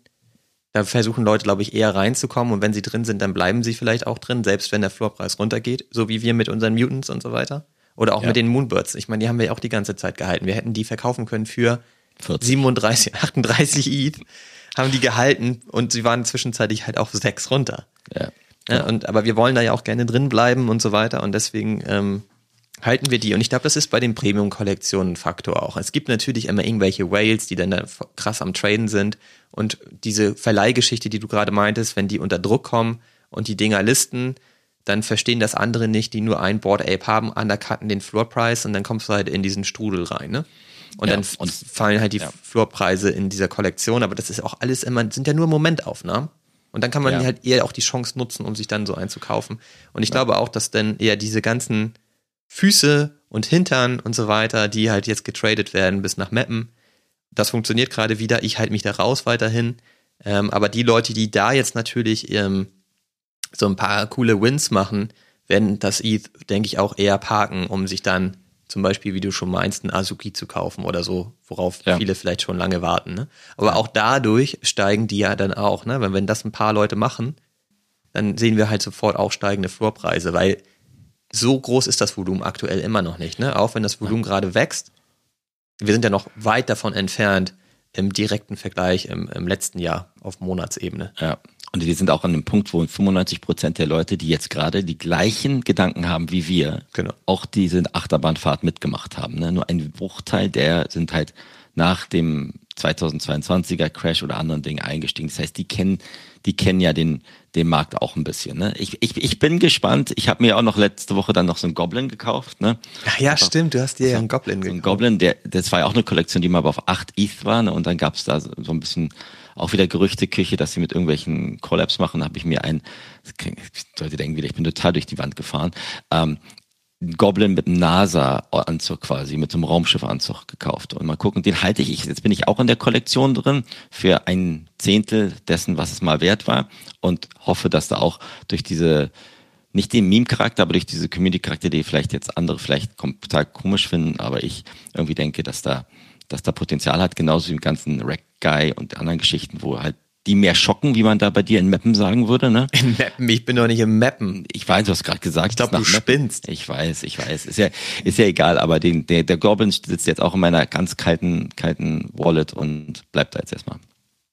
da versuchen Leute, glaube ich, eher reinzukommen und wenn sie drin sind, dann bleiben sie vielleicht auch drin, selbst wenn der Floorpreis runtergeht, so wie wir mit unseren Mutants und so weiter. Oder auch ja. mit den Moonbirds. Ich meine, die haben wir ja auch die ganze Zeit gehalten. Wir hätten die verkaufen können für 40. 37, 38 ETH, haben die gehalten und sie waren zwischenzeitlich halt auf sechs runter. Ja. ja und, aber wir wollen da ja auch gerne drin bleiben und so weiter und deswegen ähm, halten wir die. Und ich glaube, das ist bei den Premium-Kollektionen ein Faktor auch. Es gibt natürlich immer irgendwelche Whales, die dann da krass am Traden sind. Und diese Verleihgeschichte, die du gerade meintest, wenn die unter Druck kommen und die Dinger listen, dann verstehen das andere nicht, die nur ein Board Ape haben, undercutten den Floor Price und dann kommst du halt in diesen Strudel rein, ne? Und ja, dann und, fallen halt die ja. Floorpreise in dieser Kollektion, aber das ist auch alles immer, sind ja nur Momentaufnahmen. Und dann kann man ja. halt eher auch die Chance nutzen, um sich dann so einzukaufen. Und ich glaube auch, dass dann eher diese ganzen Füße und Hintern und so weiter, die halt jetzt getradet werden bis nach Mappen. Das funktioniert gerade wieder. Ich halte mich da raus weiterhin. Ähm, aber die Leute, die da jetzt natürlich ähm, so ein paar coole Wins machen, werden das ETH, denke ich, auch eher parken, um sich dann zum Beispiel, wie du schon meinst, ein Azuki zu kaufen oder so, worauf Ja. viele vielleicht schon lange warten. Ne? Aber auch dadurch steigen die ja dann auch, ne? Wenn, wenn das ein paar Leute machen, dann sehen wir halt sofort auch steigende Floorpreise, weil so groß ist das Volumen aktuell immer noch nicht, ne? Auch wenn das Volumen gerade wächst. Wir sind ja noch weit davon entfernt im direkten Vergleich im, im letzten Jahr auf Monatsebene. Ja. Und wir sind auch an dem Punkt, wo 95 Prozent der Leute, die jetzt gerade die gleichen Gedanken haben wie wir, Genau. auch diese Achterbahnfahrt mitgemacht haben. Ne? Nur ein Bruchteil der sind halt nach dem 2022er Crash oder anderen Dingen eingestiegen. Das heißt, die kennen, die kennen ja den, den Markt auch ein bisschen. Ne? Ich, ich, ich bin gespannt. Ich habe mir auch noch letzte Woche dann noch so einen Goblin gekauft. Ne? Ach ja, stimmt, du hast dir ja einen Goblin So ein gekauft. Goblin, der, das war ja auch eine Kollektion, die mal auf 8 ETH war. Ne? Und dann gab es da so so ein bisschen auch wieder Gerüchteküche, dass sie mit irgendwelchen Collabs machen. Da habe ich mir einen, klingt- Leute denken wieder, ich bin total durch die Wand gefahren, ähm, einen Goblin mit NASA-Anzug quasi, mit so einem Raumschiffanzug gekauft. Und mal gucken, den halte ich, jetzt bin ich auch in der Kollektion drin, für ein Zehntel dessen, was es mal wert war. Und hoffe, dass da auch durch diese nicht den Meme-Charakter, aber durch diese Community-Charakter, die vielleicht jetzt andere vielleicht total komisch finden, aber ich irgendwie denke, dass da, dass da Potenzial hat, genauso wie im ganzen Rack-Guy und anderen Geschichten, wo halt die mehr schocken, wie man da bei dir in Mappen sagen würde, ne? In Mappen, ich bin doch nicht im Mappen. Ich weiß, du hast gerade gesagt. Ich glaub, es ist du nach Mappen. spinnst. Ich weiß, ich weiß. Ist ja, ist ja egal, aber den, der, der Goblin sitzt jetzt auch in meiner ganz kalten, kalten Wallet und bleibt da jetzt erstmal.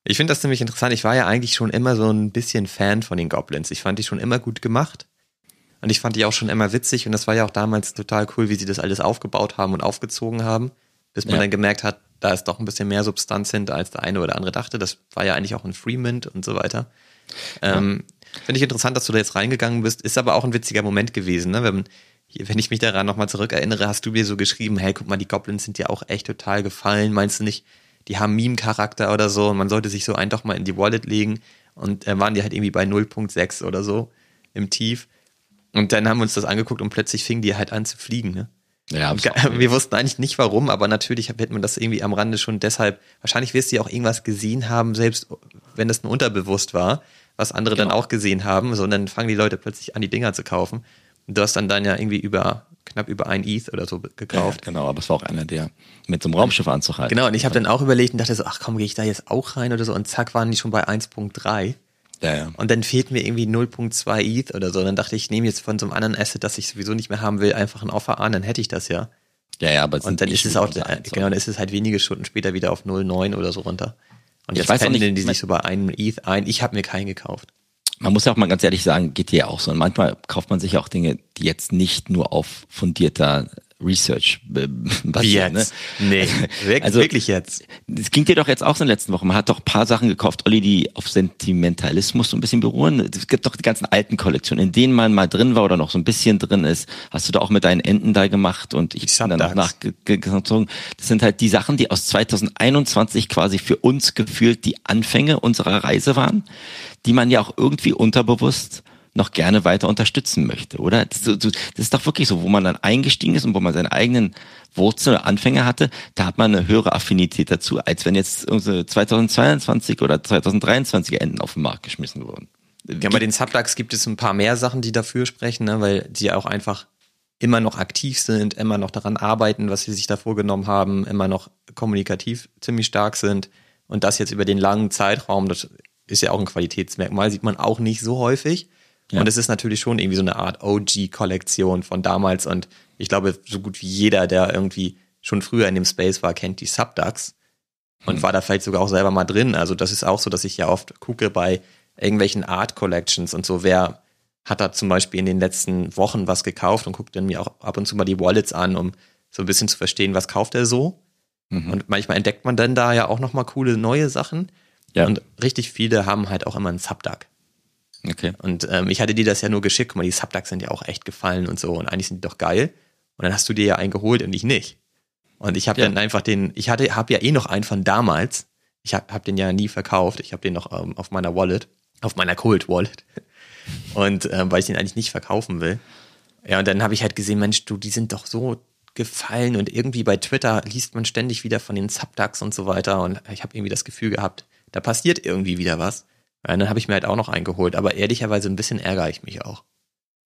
Ich finde das ziemlich interessant. Ich war ja eigentlich schon immer so ein bisschen Fan von den Goblins. Ich fand die schon immer gut gemacht. Und ich fand die auch schon immer witzig. Und das war ja auch damals total cool, wie sie das alles aufgebaut haben und aufgezogen haben. Bis man Ja. dann gemerkt hat, da ist doch ein bisschen mehr Substanz hinter, als der eine oder andere dachte. Das war ja eigentlich auch ein Freemint und so weiter. Ähm, Finde ich interessant, dass du da jetzt reingegangen bist. Ist aber auch ein witziger Moment gewesen. Ne? Wenn, wenn ich mich daran nochmal zurückerinnere, hast du mir so geschrieben, hey, guck mal, die Goblins sind dir auch echt total gefallen. Meinst du nicht, die haben Meme-Charakter oder so und man sollte sich so einen doch mal in die Wallet legen. Und äh, waren die halt irgendwie bei 0.6 oder so im Tief. Und dann haben wir uns das angeguckt und plötzlich fingen die halt an zu fliegen. Ne? Ja, wir wussten eigentlich nicht warum, aber natürlich hätte man das irgendwie am Rande schon deshalb, wahrscheinlich wirst du ja auch irgendwas gesehen haben, selbst wenn das nur unterbewusst war, was andere dann auch gesehen haben, so und dann fangen die Leute plötzlich an, die Dinger zu kaufen. Und du hast dann dann ja irgendwie über, knapp über ein ETH oder so gekauft. Genau, aber es war auch einer, der mit so einem Raumschiffanzug halt. Genau, und ich habe dann auch überlegt und dachte so, ach komm, gehe ich da jetzt auch rein oder so und zack waren die schon bei 1.3. Ja, ja. Und dann fehlt mir irgendwie 0.2 ETH oder so. Und dann dachte ich, ich nehme jetzt von so einem anderen Asset, das ich sowieso nicht mehr haben will, einfach ein Offer an, dann hätte ich das ja. Ja, ja, aber es Und dann ist es auch, genau, dann ist es halt wenige Stunden später wieder auf 0,9 oder so runter. Und Ich jetzt weiß pendeln nicht, die sich so bei einem ETH ein. Ich habe mir keinen gekauft. Man muss ja auch mal ganz ehrlich sagen, geht dir ja auch so. Und manchmal kauft man sich auch Dinge, die jetzt nicht nur auf fundierter Research äh, basieren. Ne? Nee, wirklich, Also- wirklich jetzt. Es ging dir doch jetzt auch so in den letzten Wochen. Man hat doch ein paar Sachen gekauft, Olli, die auf Sentimentalismus so ein bisschen beruhen. Es gibt doch die ganzen alten Kollektionen, in denen man mal drin war oder noch so ein bisschen drin ist. Hast du da auch mit deinen Enten da gemacht und ich bin dann Subducks. nachgezogen. Das sind halt die Sachen, die aus 2021 quasi für uns gefühlt die Anfänge unserer Reise waren, die man ja auch irgendwie unterbewusst noch gerne weiter unterstützen möchte, oder? Das, das ist doch wirklich so, wo man dann eingestiegen ist und wo man seine eigenen Wurzeln oder Anfänge hatte, da hat man eine höhere Affinität dazu, als wenn jetzt unsere 2022 oder 2023 Enden auf den Markt geschmissen wurden. Ja, bei den Subducks gibt es ein paar mehr Sachen, die dafür sprechen, ne, weil die auch einfach immer noch aktiv sind, immer noch daran arbeiten, was sie sich da vorgenommen haben, immer noch kommunikativ ziemlich stark sind. Und das jetzt über den langen Zeitraum, das ist ja auch ein Qualitätsmerkmal, sieht man auch nicht so häufig. Ja. Und es ist natürlich schon irgendwie so eine Art OG-Kollektion von damals. Und ich glaube, so gut wie jeder, der irgendwie schon früher in dem Space war, kennt die Subducks und Hm. war da vielleicht sogar auch selber mal drin. Also das ist auch so, dass ich ja oft gucke bei irgendwelchen Art Collections und so, wer hat da zum Beispiel in den letzten Wochen was gekauft und guckt dann mir auch ab und zu mal die Wallets an, um so ein bisschen zu verstehen, was kauft er so. Mhm. Und manchmal entdeckt man dann da ja auch nochmal coole neue Sachen. Ja. Und richtig viele haben halt auch immer einen Subduck. Okay. Und ähm, ich hatte dir das ja nur geschickt, guck mal, die Subducks sind ja auch echt gefallen und so und eigentlich sind die doch geil. Und dann hast du dir ja einen geholt und ich nicht. Und ich habe Ja. dann einfach den, ich hatte, habe ja eh noch einen von damals. Ich habe hab den ja nie verkauft. Ich habe den noch ähm, auf meiner Wallet, auf meiner Cold Wallet. Und ähm, weil ich den eigentlich nicht verkaufen will. Ja, und dann habe ich halt gesehen, Mensch, du, die sind doch so gefallen und irgendwie bei Twitter liest man ständig wieder von den Subducks und so weiter und ich habe irgendwie das Gefühl gehabt, da passiert irgendwie wieder was. Ja, und dann habe ich mir halt auch noch eingeholt, aber ehrlicherweise ein bisschen ärgere ich mich auch.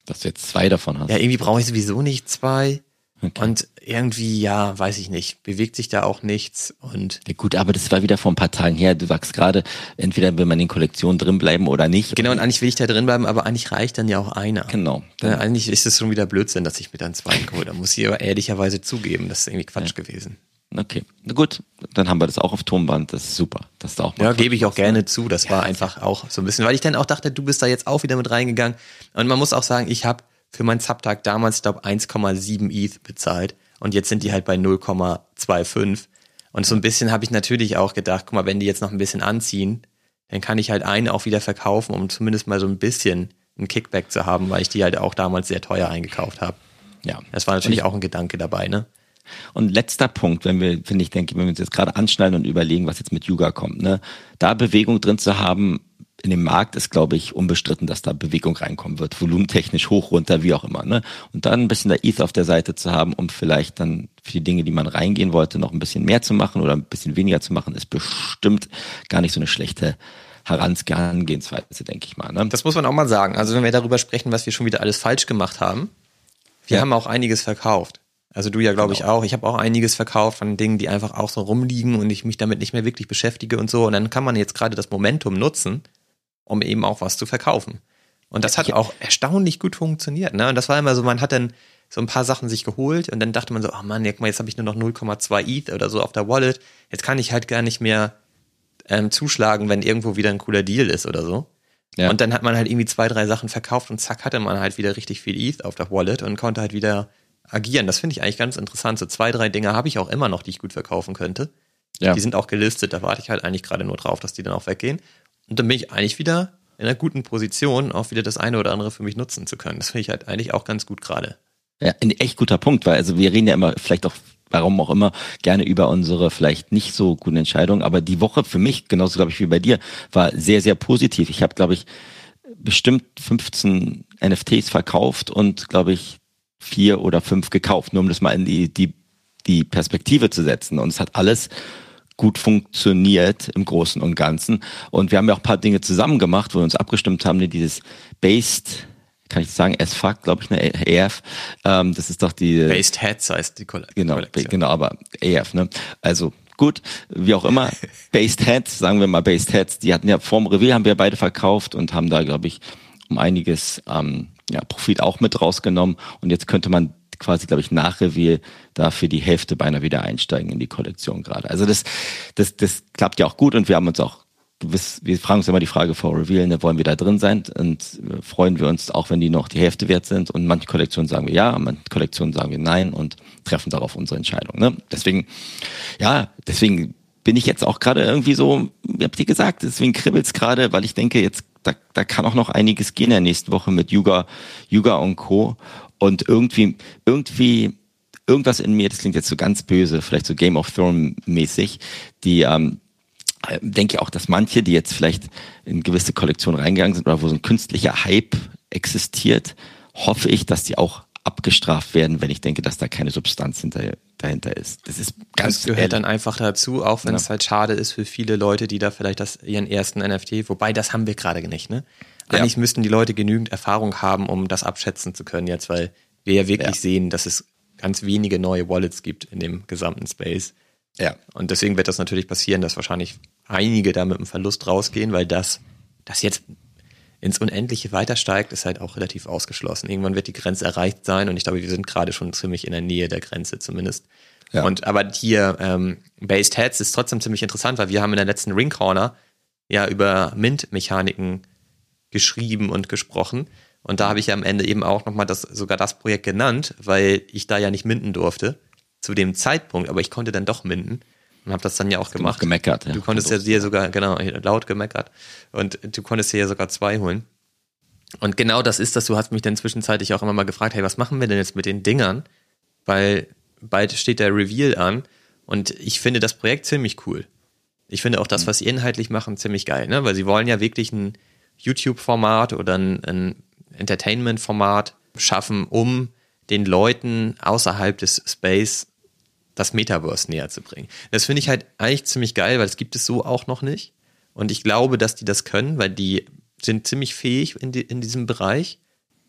Dass du jetzt zwei davon hast. Ja, irgendwie brauche ich sowieso nicht zwei Okay. Und irgendwie, ja, weiß ich nicht, bewegt sich da auch nichts und. Ja, gut, aber das war wieder vor ein paar Tagen her. Du sagst gerade, entweder will man in Kollektionen drin bleiben oder nicht. Genau, und eigentlich will ich da drin bleiben, aber eigentlich reicht dann ja auch einer. Genau. Ja, eigentlich ist es schon wieder Blödsinn, dass ich mir dann zwei hole. Da muss ich aber ehrlicherweise zugeben, das ist irgendwie Quatsch ja. gewesen. Okay, na gut, dann haben wir das auch auf Tonband, das ist super. Das da auch ja, gebe ich auch gerne zu. Das ja, war einfach auch so ein bisschen, weil ich dann auch dachte, du bist da jetzt auch wieder mit reingegangen. Und man muss auch sagen, ich habe für meinen Subtag damals, glaube 1,7 ETH bezahlt und jetzt sind die halt bei 0,25. Und so ein bisschen habe ich natürlich auch gedacht, guck mal, wenn die jetzt noch ein bisschen anziehen, dann kann ich halt einen auch wieder verkaufen, um zumindest mal so ein bisschen ein Kickback zu haben, weil ich die halt auch damals sehr teuer eingekauft habe. Ja. Das war natürlich ich, auch ein Gedanke dabei, ne? Und letzter Punkt, wenn wir, finde ich, denke, wenn wir uns jetzt gerade anschneiden und überlegen, was jetzt mit Yuga kommt, ne, da Bewegung drin zu haben, in dem Markt ist, glaube ich, unbestritten, dass da Bewegung reinkommen wird. Volumentechnisch hoch, runter, wie auch immer. Ne? Und dann ein bisschen der ETH auf der Seite zu haben, um vielleicht dann für die Dinge, die man reingehen wollte, noch ein bisschen mehr zu machen oder ein bisschen weniger zu machen, ist bestimmt gar nicht so eine schlechte Herangehensweise, denke ich mal. Ne? Das muss man auch mal sagen. Also wenn wir darüber sprechen, was wir schon wieder alles falsch gemacht haben, wir ja. haben auch einiges verkauft. Also du ja, glaube genau. ich, auch. Ich habe auch einiges verkauft von Dingen, die einfach auch so rumliegen und ich mich damit nicht mehr wirklich beschäftige und so. Und dann kann man jetzt gerade das Momentum nutzen, um eben auch was zu verkaufen. Und das hat auch erstaunlich gut funktioniert. Ne? Und das war immer so, man hat dann so ein paar Sachen sich geholt und dann dachte man so, oh Mann, jetzt habe ich nur noch 0,2 ETH oder so auf der Wallet. Jetzt kann ich halt gar nicht mehr ähm, zuschlagen, wenn irgendwo wieder ein cooler Deal ist oder so. Ja. Und dann hat man halt irgendwie zwei, drei Sachen verkauft und zack hatte man halt wieder richtig viel ETH auf der Wallet und konnte halt wieder agieren. Das finde ich eigentlich ganz interessant. So zwei, drei Dinge habe ich auch immer noch, die ich gut verkaufen könnte. Ja. Die sind auch gelistet, da warte ich halt eigentlich gerade nur drauf, dass die dann auch weggehen. Und dann bin ich eigentlich wieder in einer guten Position, auch wieder das eine oder andere für mich nutzen zu können. Das finde ich halt eigentlich auch ganz gut gerade. Ja, ein echt guter Punkt, weil also wir reden ja immer vielleicht auch warum auch immer, gerne über unsere vielleicht nicht so guten Entscheidungen. Aber die Woche für mich, genauso glaube ich wie bei dir, war sehr, sehr positiv. Ich habe, glaube ich, bestimmt 15 NFTs verkauft und, glaube ich, vier oder fünf gekauft, nur um das mal in die, die, die Perspektive zu setzen. Und es hat alles gut funktioniert im Großen und Ganzen. Und wir haben ja auch ein paar Dinge zusammen gemacht, wo wir uns abgestimmt haben, dieses Based, kann ich sagen, as fuck, glaube ich, eine EF. Ähm, das ist doch die. Based Heads heißt die Kollektion. Genau, genau, aber EF, ne? Also gut, wie auch immer, Based Heads, sagen wir mal Based Heads, die hatten ja vorm Reveal, haben wir beide verkauft und haben da, glaube ich, um einiges ähm, ja, Profit auch mit rausgenommen. Und jetzt könnte man quasi, glaube ich, nach Reveal da für die Hälfte beinahe wieder einsteigen in die Kollektion gerade. Also das, das, das klappt ja auch gut und wir haben uns auch gewiss, wir fragen uns immer die Frage vor Reveal, ne, wollen wir da drin sein und äh, freuen wir uns auch, wenn die noch die Hälfte wert sind und manche Kollektionen sagen wir ja, manche Kollektionen sagen wir nein und treffen darauf unsere Entscheidung. Ne? Deswegen, ja, deswegen bin ich jetzt auch gerade irgendwie so, wie habt ihr gesagt, deswegen kribbelt's gerade, weil ich denke, jetzt da, da kann auch noch einiges gehen in der nächsten Woche mit Yuga, Yuga und Co. Und irgendwie, irgendwie, irgendwas in mir, das klingt jetzt so ganz böse, vielleicht so Game of Thrones mäßig, die, ähm, denke auch, dass manche, die jetzt vielleicht in gewisse Kollektionen reingegangen sind oder wo so ein künstlicher Hype existiert, hoffe ich, dass die auch abgestraft werden, wenn ich denke, dass da keine Substanz hinter, dahinter ist. Das ist ganz Das gehört ehrlich. dann einfach dazu, auch wenn ja. es halt schade ist für viele Leute, die da vielleicht das, ihren ersten NFT, wobei das haben wir gerade nicht, ne? Eigentlich ja. müssten die Leute genügend Erfahrung haben, um das abschätzen zu können jetzt, weil wir ja wirklich ja. sehen, dass es ganz wenige neue Wallets gibt in dem gesamten Space. Ja. Und deswegen wird das natürlich passieren, dass wahrscheinlich einige da mit einem Verlust rausgehen, weil das, das jetzt ins Unendliche weiter steigt, ist halt auch relativ ausgeschlossen. Irgendwann wird die Grenze erreicht sein und ich glaube, wir sind gerade schon ziemlich in der Nähe der Grenze zumindest. Ja. Und aber hier ähm, Based Heads ist trotzdem ziemlich interessant, weil wir haben in der letzten Ring Corner ja über Mint-Mechaniken geschrieben und gesprochen. Und da habe ich ja am Ende eben auch nochmal das, sogar das Projekt genannt, weil ich da ja nicht minden durfte zu dem Zeitpunkt, aber ich konnte dann doch minden und habe das dann ja auch Hast gemacht. gemeckert, ja. Du konntest ja dir sogar, genau, laut gemeckert und du konntest dir ja sogar zwei holen. Und genau das ist das, du hast mich dann zwischenzeitlich auch immer mal gefragt, hey, was machen wir denn jetzt mit den Dingern? Weil bald steht der Reveal an und ich finde das Projekt ziemlich cool. Ich finde auch das, mhm. was sie inhaltlich machen, ziemlich geil, ne? Weil sie wollen ja wirklich ein YouTube-Format oder ein, ein Entertainment-Format schaffen, um den Leuten außerhalb des Space das Metaverse näher zu bringen. Das finde ich halt eigentlich ziemlich geil, weil es gibt es so auch noch nicht. Und ich glaube, dass die das können, weil die sind ziemlich fähig in, die, in diesem Bereich.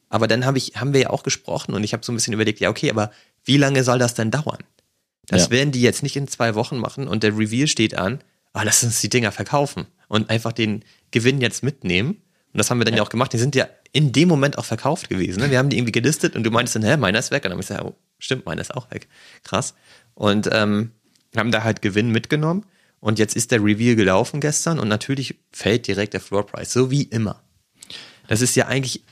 Aber dann hab ich, haben wir ja auch gesprochen und ich habe so ein bisschen überlegt, ja, okay, aber wie lange soll das denn dauern? Das Ja. werden die jetzt nicht in zwei Wochen machen und der Reveal steht an, ah, lass uns die Dinger verkaufen und einfach den Gewinn jetzt mitnehmen. Und das haben wir dann ja, auch gemacht. Die sind ja in dem Moment auch verkauft gewesen. Ne? Wir haben die irgendwie gelistet und du meintest dann, hä, meiner ist weg. Und dann habe ich gesagt, oh, stimmt, meiner ist auch weg. Krass. Und ähm, haben da halt Gewinn mitgenommen. Und jetzt ist der Reveal gelaufen gestern und natürlich fällt direkt der Floor Price, so wie immer. Das ist ja eigentlich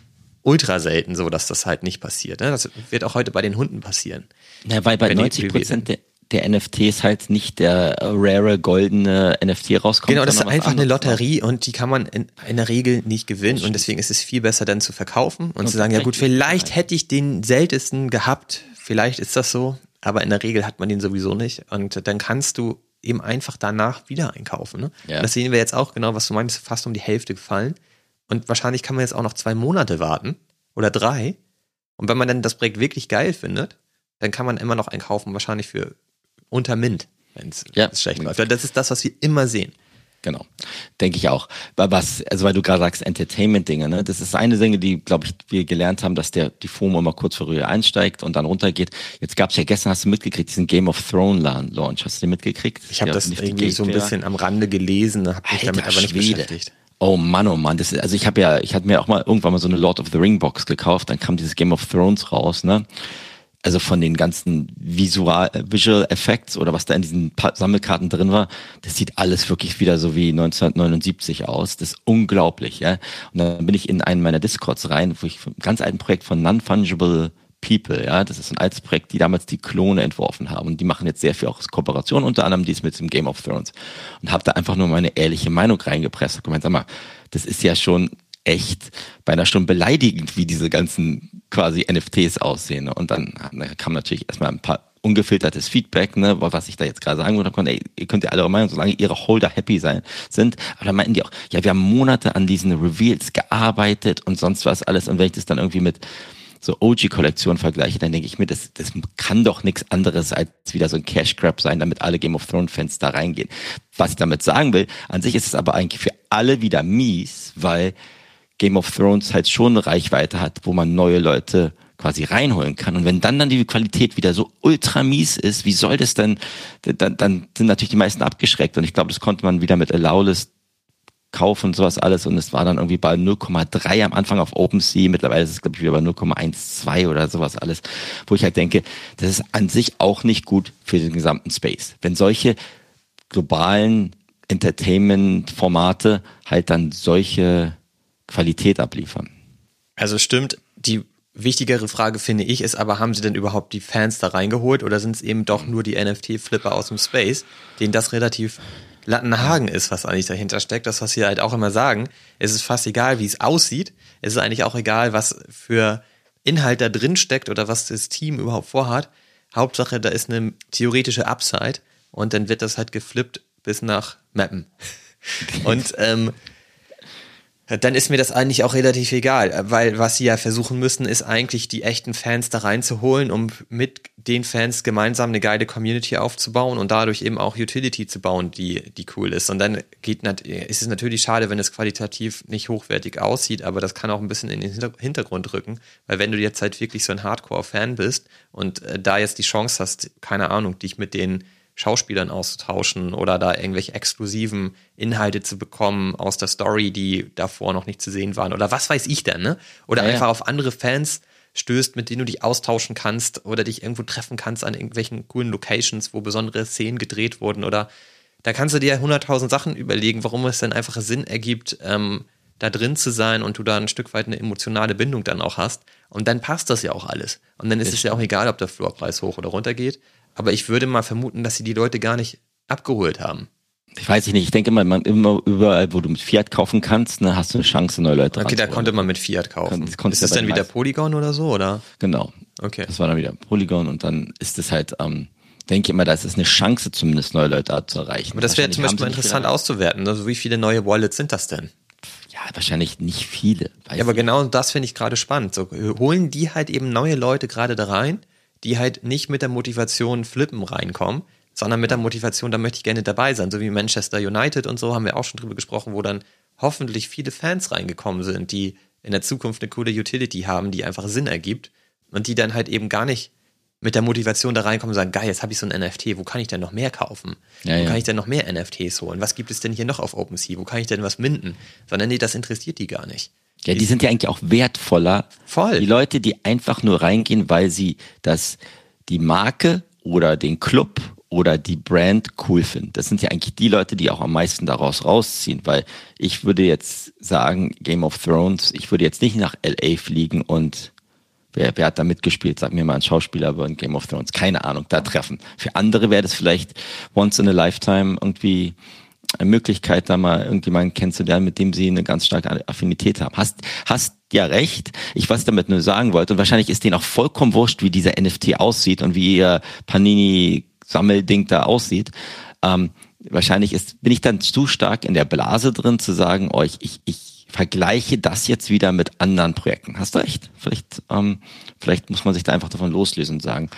ultra selten so, dass das halt nicht passiert. Ne? Das wird auch heute bei den Hunden passieren. Ja, weil bei Wenn die 90 Prozent der, der NFTs halt nicht der rare goldene NFT rauskommt. Genau, das ist einfach eine. Lotterie und die kann man in, in der Regel nicht gewinnen und deswegen ist es viel besser dann zu verkaufen und, Und zu sagen, ja gut, vielleicht hätte ich den seltensten gehabt, vielleicht ist das so, aber in der Regel hat man den sowieso nicht und dann kannst du eben einfach danach wieder einkaufen. Ne? Ja. Das sehen wir jetzt auch genau, was du meinst, fast um die Hälfte gefallen und wahrscheinlich kann man jetzt auch noch zwei Monate warten oder drei und wenn man dann das Projekt wirklich geil findet, dann kann man immer noch einkaufen, wahrscheinlich für unter Mint, wenn es Ja. schlecht läuft. Das ist das, was wir immer sehen. Genau, denke ich auch. Weil was, also weil du gerade sagst, Entertainment-Dinge, ne? Das ist eine Dinge, die, glaube ich, wir gelernt haben, dass der die FOMO immer kurz vorher einsteigt und dann runtergeht. Jetzt gab's ja gestern, hast du mitgekriegt, diesen Game of Thrones Launch. Hast du den mitgekriegt? Ich habe das irgendwie so ein bisschen am Rande gelesen, habe mich damit aber nicht Schwede. beschäftigt. Oh Mann, oh Mann, das ist, also ich habe ja, ich hatte mir auch mal irgendwann mal so eine Lord of the Ring Box gekauft, dann kam dieses Game of Thrones raus, ne? Also von den ganzen Visual, Visual Effects oder was da in diesen Sammelkarten drin war, das sieht alles wirklich wieder so wie 1979 aus. Das ist unglaublich, ja. Und dann bin ich in einen meiner Discords rein, wo ich ein ganz alten Projekt von Non-Fungible People, ja, das ist ein altes Projekt, die damals die Klone entworfen haben und die machen jetzt sehr viel auch Kooperation, unter anderem dies mit dem Game of Thrones und habe da einfach nur meine ehrliche Meinung reingepresst und gemeint, sag mal, das ist ja schon echt beinahe schon beleidigend, wie diese ganzen quasi NFTs aussehen. ne? Und dann, kam natürlich erstmal ein paar ungefiltertes Feedback, ne, was ich da jetzt gerade sagen würde, konnte, ey, ihr könnt ja alle Meinung, solange ihre Holder happy sein sind. Aber dann meinten die auch, ja, wir haben Monate an diesen Reveals gearbeitet und sonst was alles. Und wenn ich das dann irgendwie mit so OG-Kollektionen vergleiche, dann denke ich mir, das, das kann doch nichts anderes als wieder so ein Cash Grab sein, damit alle Game of Thrones-Fans da reingehen. Was ich damit sagen will, an sich ist es aber eigentlich für alle wieder mies, weil Game of Thrones halt schon eine Reichweite hat, wo man neue Leute quasi reinholen kann. Und wenn dann dann die Qualität wieder so ultra mies ist, wie soll das denn, dann, dann sind natürlich die meisten abgeschreckt. Und ich glaube, das konnte man wieder mit Allowless kaufen und sowas alles. Und es war dann irgendwie bei 0,3 am Anfang auf OpenSea. Mittlerweile ist es, glaube ich, wieder bei 0,12 oder sowas alles. Wo ich halt denke, das ist an sich auch nicht gut für den gesamten Space. Wenn solche globalen Entertainment-Formate halt dann solche Qualität abliefern. Also stimmt, die wichtigere Frage finde ich ist aber, haben sie denn überhaupt die Fans da reingeholt oder sind es eben doch nur die NFT-Flipper aus dem Space, denen das relativ Lattenhagen ist, was eigentlich dahinter steckt. Das, was wir halt auch immer sagen, es ist fast egal, wie es aussieht. Es ist eigentlich auch egal, was für Inhalt da drin steckt oder was das Team überhaupt vorhat. Hauptsache, da ist eine theoretische Upside und dann wird das halt geflippt bis nach Mappen. Und ähm, dann ist mir das eigentlich auch relativ egal, weil was sie ja versuchen müssen, ist eigentlich die echten Fans da reinzuholen, um mit den Fans gemeinsam eine geile Community aufzubauen und dadurch eben auch Utility zu bauen, die, die cool ist. Und dann geht ist es natürlich schade, wenn es qualitativ nicht hochwertig aussieht, aber das kann auch ein bisschen in den Hinter- Hintergrund rücken, weil wenn du jetzt halt wirklich so ein Hardcore-Fan bist und äh, da jetzt die Chance hast, keine Ahnung, dich mit den Schauspielern auszutauschen oder da irgendwelche exklusiven Inhalte zu bekommen aus der Story, die davor noch nicht zu sehen waren oder was weiß ich denn, ne? Oder Ja, ja. einfach auf andere Fans stößt, mit denen du dich austauschen kannst oder dich irgendwo treffen kannst an irgendwelchen coolen Locations, wo besondere Szenen gedreht wurden oder da kannst du dir hunderttausend Sachen überlegen, warum es dann einfach Sinn ergibt, ähm, da drin zu sein und du da ein Stück weit eine emotionale Bindung dann auch hast. Und dann passt das ja auch alles. Und dann ist es ja auch egal, ob der Floorpreis hoch oder runter geht. Aber ich würde mal vermuten, dass sie die Leute gar nicht abgeholt haben. Ich weiß nicht, ich denke immer, man, immer überall, wo du mit Fiat kaufen kannst, ne, hast du eine Chance, neue Leute Okay, da konnte man mit Fiat kaufen. Kon- ist das dann wieder. Polygon oder so, oder? Genau. Okay. Das war dann wieder Polygon und dann ist es halt, ähm, denke ich immer, da ist es eine Chance, zumindest neue Leute zu erreichen. Aber das wäre zum Beispiel nicht interessant auszuwerten. Also wie viele neue Wallets sind das denn? Ja, wahrscheinlich nicht viele. Ja, aber ich. genau das finde ich gerade spannend. So, holen die halt eben neue Leute gerade da rein, die halt nicht mit der Motivation flippen reinkommen, sondern mit der Motivation, da möchte ich gerne dabei sein. So wie Manchester United und so haben wir auch schon drüber gesprochen, wo dann hoffentlich viele Fans reingekommen sind, die in der Zukunft eine coole Utility haben, die einfach Sinn ergibt und die dann halt eben gar nicht mit der Motivation da reinkommen und sagen, geil, jetzt habe ich so ein NFT, wo kann ich denn noch mehr kaufen? Ja, wo ja. kann ich denn noch mehr NFTs holen? Was gibt es denn hier noch auf OpenSea? Wo kann ich denn was minden? Sondern nee, das interessiert die gar nicht. Ja, die sind ja eigentlich auch wertvoller. Voll. Die Leute, die einfach nur reingehen, weil sie das, die Marke oder den Club oder die Brand cool finden. Das sind ja eigentlich die Leute, die auch am meisten daraus rausziehen, weil ich würde jetzt sagen, Game of Thrones, ich würde jetzt nicht nach LA fliegen und wer, wer hat da mitgespielt? Sag mir mal ein Schauspieler bei Game of Thrones. Keine Ahnung, da treffen. Für andere wäre das vielleicht once in a lifetime irgendwie Möglichkeit, da mal irgendjemanden kennenzulernen, mit dem sie eine ganz starke Affinität haben. Hast, hast ja recht. Ich was damit nur sagen wollte, und wahrscheinlich ist denen auch vollkommen wurscht, wie dieser NFT aussieht und wie ihr Panini-Sammelding da aussieht. Ähm, wahrscheinlich ist, bin ich dann zu stark in der Blase drin, zu sagen, oh, ich, ich, ich vergleiche das jetzt wieder mit anderen Projekten. Hast du recht. Vielleicht, ähm, vielleicht muss man sich da einfach davon loslösen und sagen,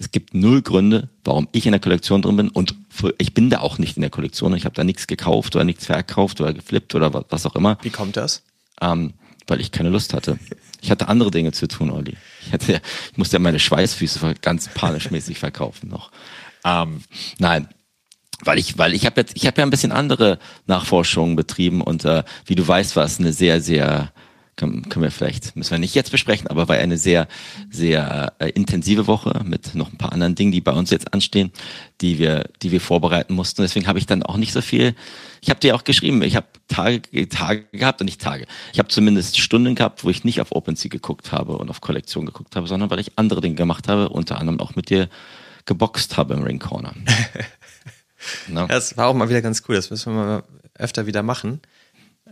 es gibt null Gründe, warum ich in der Kollektion drin bin und ich bin da auch nicht in der Kollektion. Ich habe da nichts gekauft oder nichts verkauft oder geflippt oder was, was auch immer. Wie kommt das? Ähm, weil ich keine Lust hatte. Ich hatte andere Dinge zu tun, Olli. Ich, hatte, ich musste ja meine Schweißfüße ganz panischmäßig verkaufen noch. Ähm, nein, weil ich, weil ich habe jetzt, ich habe ja ein bisschen andere Nachforschungen betrieben und äh, wie du weißt, war es eine sehr, sehr können, können wir vielleicht, müssen wir nicht jetzt besprechen, aber war eine sehr, sehr äh, intensive Woche mit noch ein paar anderen Dingen, die bei uns jetzt anstehen, die wir, die wir vorbereiten mussten. Deswegen habe ich dann auch nicht so viel. Ich habe dir auch geschrieben, ich habe Tage, Tage gehabt und nicht Tage. Ich habe zumindest Stunden gehabt, wo ich nicht auf OpenSea geguckt habe und auf Kollektion geguckt habe, sondern weil ich andere Dinge gemacht habe, unter anderem auch mit dir geboxt habe im Ring Corner. no? Das war auch mal wieder ganz cool. Das müssen wir mal öfter wieder machen.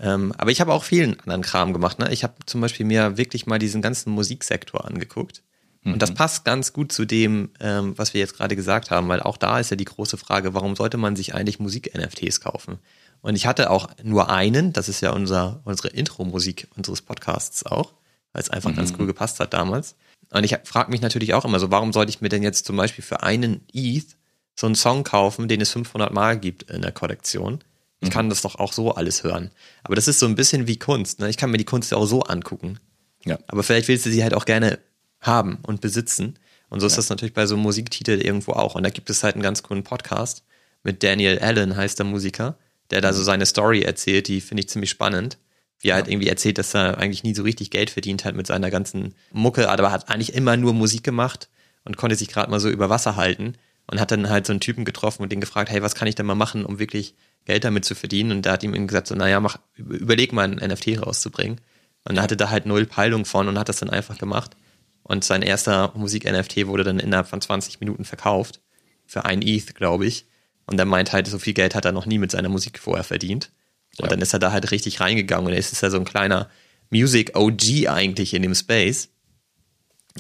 Ähm, aber ich habe auch vielen anderen Kram gemacht. Ne? Ich habe zum Beispiel mir wirklich mal diesen ganzen Musiksektor angeguckt. Mhm. Und das passt ganz gut zu dem, ähm, was wir jetzt gerade gesagt haben, weil auch da ist ja die große Frage, warum sollte man sich eigentlich Musik-NFTs kaufen? Und ich hatte auch nur einen, das ist ja unser, unsere Intro-Musik unseres Podcasts auch, weil es einfach mhm. ganz cool gepasst hat damals. Und ich frage mich natürlich auch immer so, warum sollte ich mir denn jetzt zum Beispiel für einen ETH so einen Song kaufen, den es 500 Mal gibt in der Kollektion? Ich kann das doch auch so alles hören. Aber das ist so ein bisschen wie Kunst. Ne? Ich kann mir die Kunst ja auch so angucken. Ja. Aber vielleicht willst du sie halt auch gerne haben und besitzen. Und so ist ja. das natürlich bei so einem Musiktitel irgendwo auch. Und da gibt es halt einen ganz coolen Podcast mit Daniel Allen, heißt der Musiker, der da so seine Story erzählt, die finde ich ziemlich spannend. Wie er halt irgendwie erzählt, dass er eigentlich nie so richtig Geld verdient hat mit seiner ganzen Mucke, aber hat eigentlich immer nur Musik gemacht und konnte sich gerade mal so über Wasser halten und hat dann halt so einen Typen getroffen und den gefragt, hey, was kann ich denn mal machen, um wirklich Geld damit zu verdienen. Und da hat ihm gesagt, so, naja, mach, überleg mal ein NFT rauszubringen. Und er hatte da halt null Peilung von und hat das dann einfach gemacht. Und sein erster Musik-NFT wurde dann innerhalb von 20 Minuten verkauft. Für ein ETH, glaube ich. Und er meint halt, so viel Geld hat er noch nie mit seiner Musik vorher verdient. Und ja. dann ist er da halt richtig reingegangen. Und jetzt ist er so ein kleiner Music-OG eigentlich in dem Space.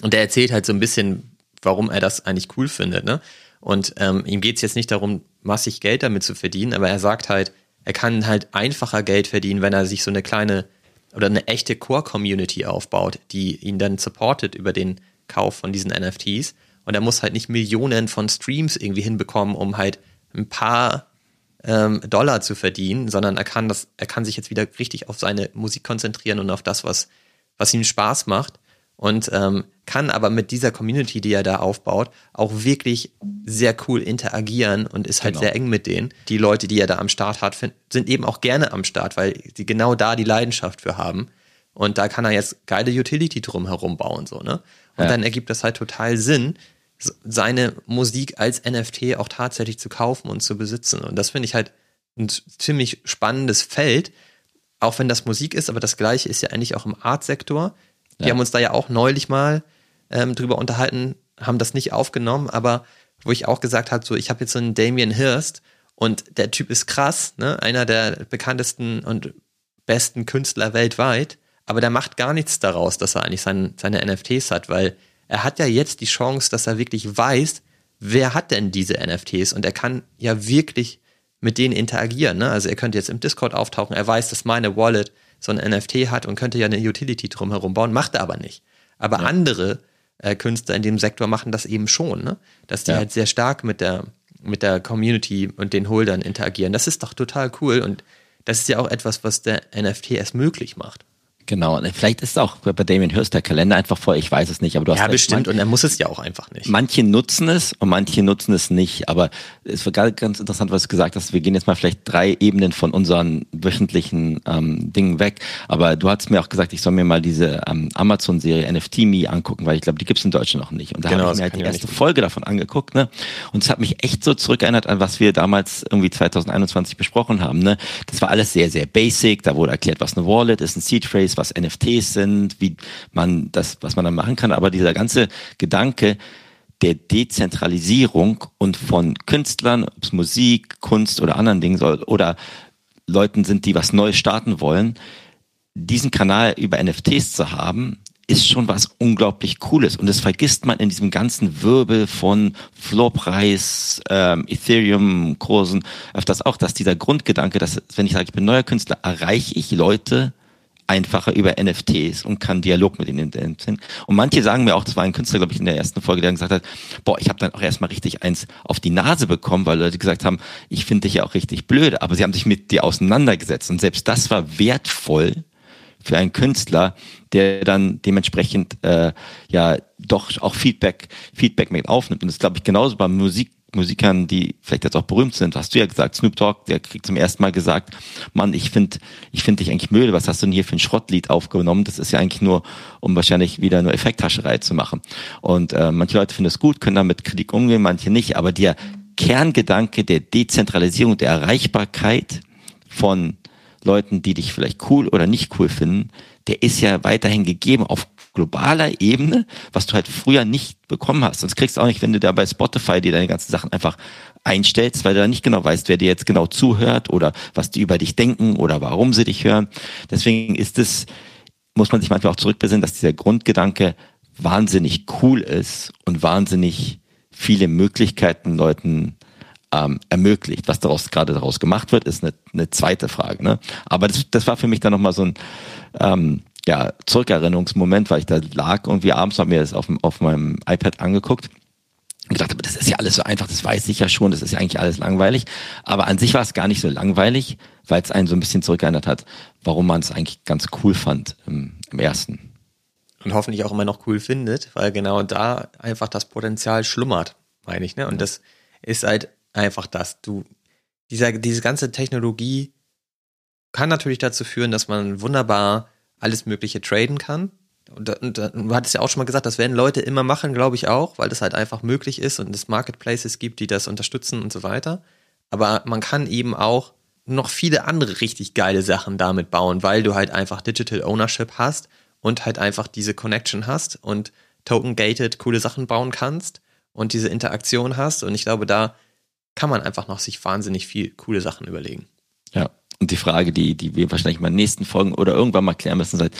Und er erzählt halt so ein bisschen, warum er das eigentlich cool findet. Ne? Und ähm, ihm geht es jetzt nicht darum, massig Geld damit zu verdienen, aber er sagt halt, er kann halt einfacher Geld verdienen, wenn er sich so eine kleine oder eine echte Core-Community aufbaut, die ihn dann supportet über den Kauf von diesen NFTs. Und er muss halt nicht Millionen von Streams irgendwie hinbekommen, um halt ein paar ähm, Dollar zu verdienen, sondern er kann das, er kann sich jetzt wieder richtig auf seine Musik konzentrieren und auf das, was, was ihm Spaß macht und ähm, kann aber mit dieser Community, die er da aufbaut, auch wirklich sehr cool interagieren und ist halt genau. sehr eng mit denen. Die Leute, die er da am Start hat, sind eben auch gerne am Start, weil sie genau da die Leidenschaft für haben. Und da kann er jetzt geile Utility drum herum bauen, so, ne? Und ja. dann ergibt das halt total Sinn, seine Musik als NFT auch tatsächlich zu kaufen und zu besitzen. Und das finde ich halt ein ziemlich spannendes Feld, auch wenn das Musik ist, aber das gleiche ist ja eigentlich auch im Art-Sektor. Die ja. haben uns da ja auch neulich mal ähm, drüber unterhalten, haben das nicht aufgenommen, aber wo ich auch gesagt habe, so ich habe jetzt so einen Damien Hirst und der Typ ist krass, ne? einer der bekanntesten und besten Künstler weltweit, aber der macht gar nichts daraus, dass er eigentlich sein, seine NFTs hat, weil er hat ja jetzt die Chance, dass er wirklich weiß, wer hat denn diese NFTs und er kann ja wirklich mit denen interagieren. Ne? Also er könnte jetzt im Discord auftauchen, er weiß, dass meine Wallet so ein NFT hat und könnte ja eine Utility drumherum bauen, macht er aber nicht. Aber ja. andere äh, Künstler in dem Sektor machen das eben schon, ne? dass die ja. halt sehr stark mit der, mit der Community und den Holdern interagieren. Das ist doch total cool und das ist ja auch etwas, was der NFT erst möglich macht. Genau, vielleicht ist auch bei Damien Hirst der Kalender einfach voll, ich weiß es nicht, aber du hast Ja, bestimmt, und er muss es ja auch einfach nicht. Manche nutzen es und manche nutzen es nicht, aber es war ganz interessant, was du gesagt hast, wir gehen jetzt mal vielleicht drei Ebenen von unseren wöchentlichen ähm, Dingen weg, aber du hast mir auch gesagt, ich soll mir mal diese ähm, Amazon-Serie NFT Me angucken, weil ich glaube, die gibt's in Deutschland noch nicht und da genau, habe ich mir halt die erste Folge davon angeguckt ne? und es hat mich echt so zurückerinnert an, was wir damals irgendwie 2021 besprochen haben. Ne? Das war alles sehr, sehr basic, da wurde erklärt, was eine Wallet ist, ein Seed Phrase, was NFTs sind, wie man das, was man dann machen kann. Aber dieser ganze Gedanke der Dezentralisierung und von Künstlern, ob es Musik, Kunst oder anderen Dingen soll, oder Leuten sind, die was Neues starten wollen, diesen Kanal über NFTs zu haben, ist schon was unglaublich Cooles. Und das vergisst man in diesem ganzen Wirbel von Floorpreis, ähm, Ethereum-Kursen öfters auch, dass dieser Grundgedanke, dass wenn ich sage, ich bin neuer Künstler, erreiche ich Leute, einfacher über NFTs und kann Dialog mit ihnen entwickeln. Und manche sagen mir auch, das war ein Künstler, glaube ich, in der ersten Folge, der gesagt hat, boah, ich habe dann auch erstmal richtig eins auf die Nase bekommen, weil Leute gesagt haben, ich finde dich ja auch richtig blöd, aber sie haben sich mit dir auseinandergesetzt. Und selbst das war wertvoll für einen Künstler, der dann dementsprechend äh, ja doch auch Feedback, Feedback mit aufnimmt. Und das glaube ich genauso beim Musik Musikern, die vielleicht jetzt auch berühmt sind, hast du ja gesagt, Snoop Dogg, der kriegt zum ersten Mal gesagt, Mann, ich finde ich finde dich eigentlich müde, was hast du denn hier für ein Schrottlied aufgenommen? Das ist ja eigentlich nur, um wahrscheinlich wieder nur Effekthascherei zu machen. Und äh, manche Leute finden es gut, können damit Kritik umgehen, manche nicht, aber der Kerngedanke der Dezentralisierung, der Erreichbarkeit von Leuten, die dich vielleicht cool oder nicht cool finden, der ist ja weiterhin gegeben auf globaler Ebene, was du halt früher nicht bekommen hast. Sonst kriegst du auch nicht, wenn du da bei Spotify dir deine ganzen Sachen einfach einstellst, weil du da nicht genau weißt, wer dir jetzt genau zuhört oder was die über dich denken oder warum sie dich hören. Deswegen ist es, muss man sich manchmal auch zurückbesinnen, dass dieser Grundgedanke wahnsinnig cool ist und wahnsinnig viele Möglichkeiten Leuten ähm, ermöglicht. Was daraus gerade daraus gemacht wird, ist eine, eine zweite Frage. Ne? Aber das, das war für mich dann nochmal so ein ähm, ja, Zurückerinnerungsmoment, weil ich da lag irgendwie abends, habe mir das auf, auf meinem iPad angeguckt und gedacht, aber das ist ja alles so einfach, das weiß ich ja schon, das ist ja eigentlich alles langweilig. Aber an sich war es gar nicht so langweilig, weil es einen so ein bisschen zurückerinnert hat, warum man es eigentlich ganz cool fand im, im ersten. Und hoffentlich auch immer noch cool findet, weil genau da einfach das Potenzial schlummert, meine ich. Ne? Und das ist halt einfach das. Du, dieser, diese ganze Technologie kann natürlich dazu führen, dass man wunderbar alles Mögliche traden kann. Und, und, und du hattest ja auch schon mal gesagt, das werden Leute immer machen, glaube ich auch, weil das halt einfach möglich ist und es Marketplaces gibt, die das unterstützen und so weiter. Aber man kann eben auch noch viele andere richtig geile Sachen damit bauen, weil du halt einfach Digital Ownership hast und halt einfach diese Connection hast und token-gated coole Sachen bauen kannst und diese Interaktion hast. Und ich glaube, da kann man einfach noch sich wahnsinnig viel coole Sachen überlegen. Ja, und die Frage, die, die wir wahrscheinlich mal in den nächsten Folgen oder irgendwann mal klären müssen, ist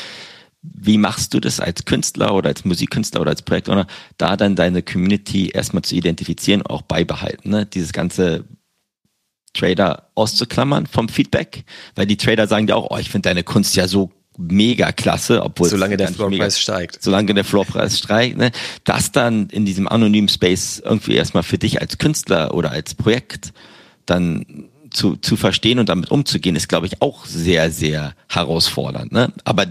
wie machst du das als Künstler oder als Musikkünstler oder als Projektowner, da dann deine Community erstmal zu identifizieren, auch beibehalten, ne? Dieses ganze Trader auszuklammern vom Feedback, weil die Trader sagen dir auch, oh, ich finde deine Kunst ja so mega klasse, obwohl solange der Floorpreis steigt. Solange der Floorpreis steigt, ne? Das dann in diesem anonymen Space irgendwie erstmal für dich als Künstler oder als Projekt dann zu, zu verstehen und damit umzugehen, ist, glaube ich, auch sehr, sehr herausfordernd. Ne? Aber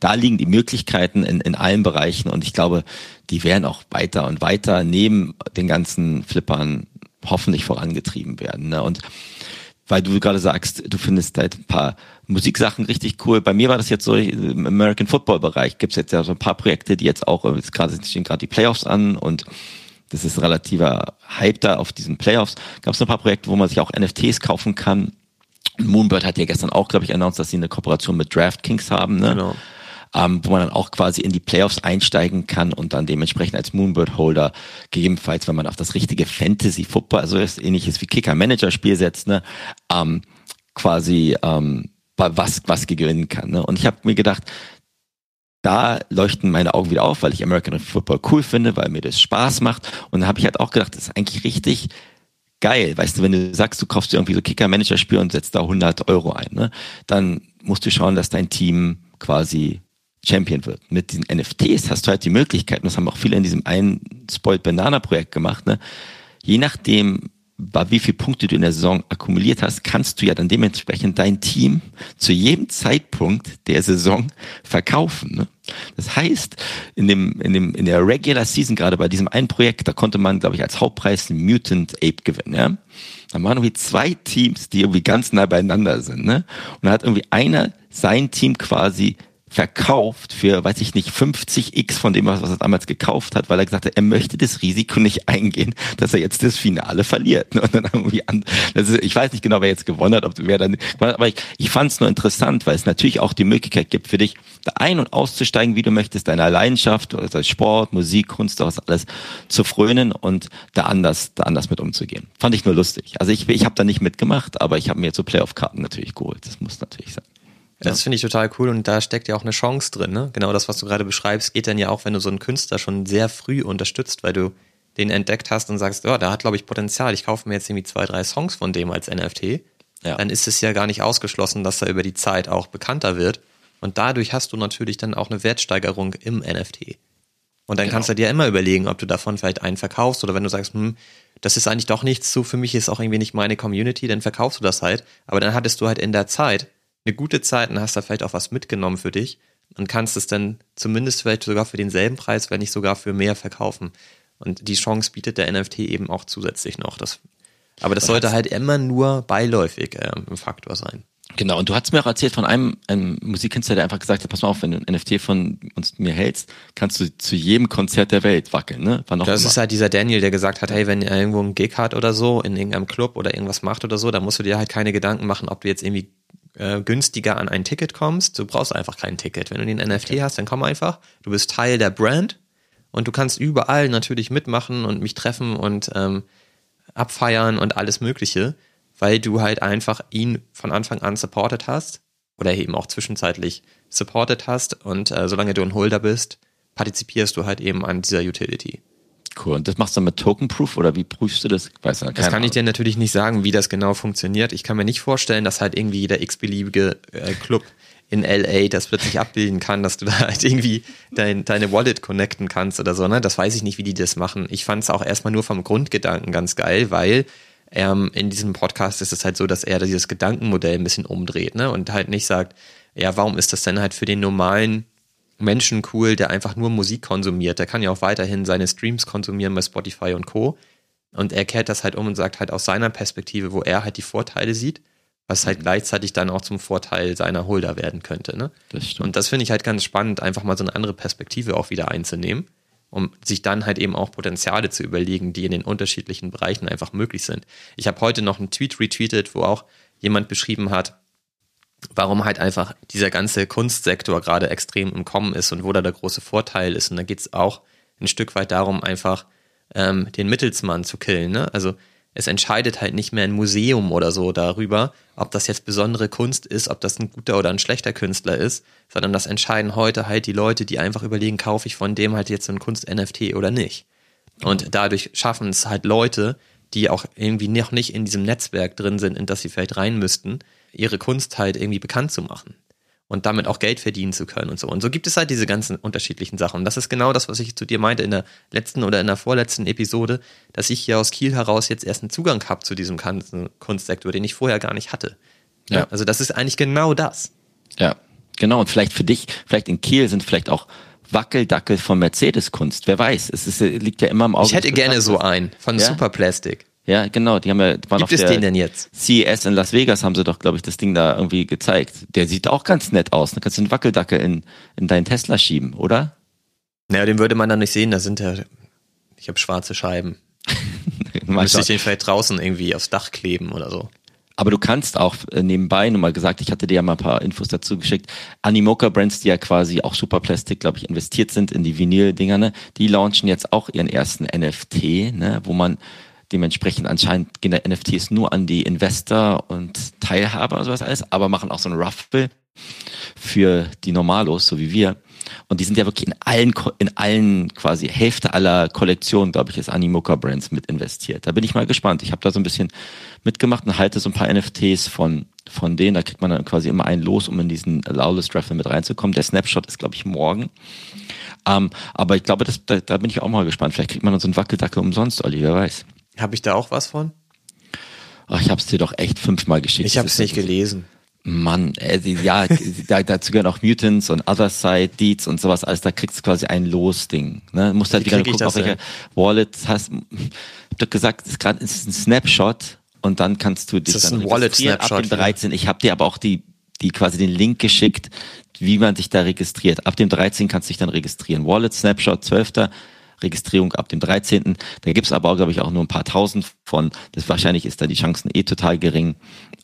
da liegen die Möglichkeiten in, in allen Bereichen und ich glaube, die werden auch weiter und weiter neben den ganzen Flippern hoffentlich vorangetrieben werden. Ne? Und weil du gerade sagst, du findest halt ein paar Musiksachen richtig cool. Bei mir war das jetzt so im American Football Bereich gibt's jetzt ja so ein paar Projekte, die jetzt auch, jetzt gerade stehen gerade die Playoffs an und das ist relativer Hype da auf diesen Playoffs. Gab es ein paar Projekte, wo man sich auch NFTs kaufen kann. Moonbird hat ja gestern auch, glaube ich, announced, dass sie eine Kooperation mit DraftKings haben, ne? Genau. Ähm, wo man dann auch quasi in die Playoffs einsteigen kann und dann dementsprechend als Moonbird-Holder gegebenenfalls, wenn man auf das richtige Fantasy-Football, also das ähnliches wie Kicker-Manager-Spiel setzt, ne, ähm, quasi ähm, was, was gewinnen kann. Ne? Und ich habe mir gedacht, da leuchten meine Augen wieder auf, weil ich American Football cool finde, weil mir das Spaß macht. Und da habe ich halt auch gedacht, das ist eigentlich richtig geil. Weißt du, wenn du sagst, du kaufst dir irgendwie so Kicker-Manager-Spiel und setzt da 100 Euro ein, ne? dann musst du schauen, dass dein Team quasi Champion wird. Mit diesen NFTs hast du halt die Möglichkeit, und das haben auch viele in diesem einen Spoiled Banana Projekt gemacht, ne? je nachdem, wie viele Punkte du in der Saison akkumuliert hast, kannst du ja dann dementsprechend dein Team zu jedem Zeitpunkt der Saison verkaufen. Ne? Das heißt, in dem, in dem, in der Regular Season, gerade bei diesem einen Projekt, da konnte man, glaube ich, als Hauptpreis einen Mutant Ape gewinnen, ja. Da waren irgendwie zwei Teams, die irgendwie ganz nah beieinander sind, ne? Und da hat irgendwie einer sein Team quasi verkauft für, weiß ich nicht, 50x von dem, was er damals gekauft hat, weil er gesagt hat, er möchte das Risiko nicht eingehen, dass er jetzt das Finale verliert. Und dann irgendwie an, das ist, ich weiß nicht genau, wer jetzt gewonnen hat, ob wer dann, aber ich, ich fand es nur interessant, weil es natürlich auch die Möglichkeit gibt für dich, da ein- und auszusteigen, wie du möchtest, deiner Leidenschaft, oder Sport, Musik, Kunst, das alles zu frönen und da anders, da anders mit umzugehen. Fand ich nur lustig. Also ich, ich habe da nicht mitgemacht, aber ich habe mir jetzt so Playoff-Karten natürlich geholt. Das muss natürlich sein. Das finde ich total cool und da steckt ja auch eine Chance drin. Ne? Genau das, was du gerade beschreibst, geht dann ja auch, wenn du so einen Künstler schon sehr früh unterstützt, weil du den entdeckt hast und sagst, ja, oh, der hat, glaube ich, Potenzial. Ich kaufe mir jetzt irgendwie zwei, drei Songs von dem als NFT. Ja. Dann ist es ja gar nicht ausgeschlossen, dass er über die Zeit auch bekannter wird. Und dadurch hast du natürlich dann auch eine Wertsteigerung im NFT. Und dann genau. kannst du dir immer überlegen, ob du davon vielleicht einen verkaufst oder wenn du sagst, hm, das ist eigentlich doch nichts so, für mich ist auch irgendwie nicht meine Community, dann verkaufst du das halt. Aber dann hattest du halt in der Zeit eine gute Zeit und hast da vielleicht auch was mitgenommen für dich und kannst es dann zumindest vielleicht sogar für denselben Preis, wenn nicht sogar für mehr verkaufen. Und die Chance bietet der NFT eben auch zusätzlich noch. Das, aber das sollte halt immer nur beiläufig äh, ein Faktor sein. Genau, und du hast mir auch erzählt von einem, einem Musikkünstler, der einfach gesagt hat, pass mal auf, wenn du ein NFT von uns mir hältst, kannst du zu jedem Konzert der Welt wackeln, ne? Wann auch das immer. ist halt dieser Daniel, der gesagt hat, hey, wenn er irgendwo einen Gig hat oder so, in irgendeinem Club oder irgendwas macht oder so, dann musst du dir halt keine Gedanken machen, ob du jetzt irgendwie äh, günstiger an ein Ticket kommst. Du brauchst einfach kein Ticket. Wenn du den NFT okay. hast, dann komm einfach. Du bist Teil der Brand und du kannst überall natürlich mitmachen und mich treffen und ähm, abfeiern und alles Mögliche, weil du halt einfach ihn von Anfang an supported hast oder eben auch zwischenzeitlich supported hast und äh, solange du ein Holder bist, partizipierst du halt eben an dieser Utility. Cool. Und das machst du mit Token Proof oder wie prüfst du das? Weiß das kann Ahnung. ich dir natürlich nicht sagen, wie das genau funktioniert. Ich kann mir nicht vorstellen, dass halt irgendwie jeder x-beliebige äh, Club in LA das plötzlich abbilden kann, dass du da halt irgendwie dein, deine Wallet connecten kannst oder so. Ne? Das weiß ich nicht, wie die das machen. Ich fand es auch erstmal nur vom Grundgedanken ganz geil, weil ähm, in diesem Podcast ist es halt so, dass er dieses Gedankenmodell ein bisschen umdreht ne? und halt nicht sagt, ja, warum ist das denn halt für den normalen Menschen cool, der einfach nur Musik konsumiert. Der kann ja auch weiterhin seine Streams konsumieren bei Spotify und Co. Und er kehrt das halt um und sagt halt aus seiner Perspektive, wo er halt die Vorteile sieht, was halt mhm. gleichzeitig dann auch zum Vorteil seiner Holder werden könnte. Ne? Das und das finde ich halt ganz spannend, einfach mal so eine andere Perspektive auch wieder einzunehmen, um sich dann halt eben auch Potenziale zu überlegen, die in den unterschiedlichen Bereichen einfach möglich sind. Ich habe heute noch einen Tweet retweetet, wo auch jemand beschrieben hat, warum halt einfach dieser ganze Kunstsektor gerade extrem im Kommen ist und wo da der große Vorteil ist. Und da geht es auch ein Stück weit darum, einfach ähm, den Mittelsmann zu killen. Ne? Also es entscheidet halt nicht mehr ein Museum oder so darüber, ob das jetzt besondere Kunst ist, ob das ein guter oder ein schlechter Künstler ist, sondern das entscheiden heute halt die Leute, die einfach überlegen, kaufe ich von dem halt jetzt so ein Kunst-NFT oder nicht. Und dadurch schaffen es halt Leute, die auch irgendwie noch nicht in diesem Netzwerk drin sind, in das sie vielleicht rein müssten, ihre Kunst halt irgendwie bekannt zu machen und damit auch Geld verdienen zu können und so. Und so gibt es halt diese ganzen unterschiedlichen Sachen. Und das ist genau das, was ich zu dir meinte in der letzten oder in der vorletzten Episode, dass ich hier aus Kiel heraus jetzt erst einen Zugang habe zu diesem Kunstsektor, den ich vorher gar nicht hatte. Ja. ja. Also das ist eigentlich genau das. Ja, genau. Und vielleicht für dich, vielleicht in Kiel sind vielleicht auch Wackeldackel von Mercedes-Kunst. Wer weiß, es ist, liegt ja immer im Auge. Ich hätte gerne so einen von ja? Superplastic. Ja, genau. Die haben ja, waren Gibt auf es der den denn jetzt? CES in Las Vegas haben sie doch, glaube ich, das Ding da irgendwie gezeigt. Der sieht auch ganz nett aus. Da kannst du einen Wackeldackel in, in deinen Tesla schieben, oder? Naja, den würde man dann nicht sehen. Da sind ja, ich habe schwarze Scheiben. Müsste ich den vielleicht draußen irgendwie aufs Dach kleben oder so. Aber du kannst auch äh, nebenbei, nur mal gesagt, ich hatte dir ja mal ein paar Infos dazu geschickt, Animoca Brands, die ja quasi auch super Plastik, glaube ich, investiert sind in die Vinyl-Dinger, ne, die launchen jetzt auch ihren ersten NFT, ne, wo man Dementsprechend anscheinend gehen der NFTs nur an die Investor und Teilhaber und sowas alles, aber machen auch so ein Ruffle für die Normalos, so wie wir. Und die sind ja wirklich in allen, in allen quasi Hälfte aller Kollektionen, glaube ich, ist Animoca Brands mit investiert. Da bin ich mal gespannt. Ich habe da so ein bisschen mitgemacht und halte so ein paar NFTs von, von denen. Da kriegt man dann quasi immer einen los, um in diesen Allowless Raffle mit reinzukommen. Der Snapshot ist, glaube ich, morgen. Ähm, aber ich glaube, das, da, da bin ich auch mal gespannt. Vielleicht kriegt man dann so einen Wackeldackel umsonst, Olli, wer weiß. Habe ich da auch was von? Oh, ich hab's dir doch echt fünfmal geschickt. Ich habe es nicht gelesen. Mann, äh, ja, da, dazu gehören auch Mutants und Other Side, Deeds und sowas, alles, da kriegst du quasi ein Los-Ding. Ne? Du musst halt Wie wieder gucken, auf welcher Wallet hast. Ich hab doch gesagt, es ist gerade ein Snapshot und dann kannst du dich Das ist dann ein registrieren ab Wallet-Snapshot, dem 13. Ich habe dir aber auch die, die quasi den Link geschickt, wie man sich da registriert. Ab dem 13 kannst du dich dann registrieren. Wallet Snapshot 12. Registrierung ab dem 13. Da gibt's aber, glaube ich, auch nur ein paar tausend von. Das wahrscheinlich ist da die Chancen eh total gering,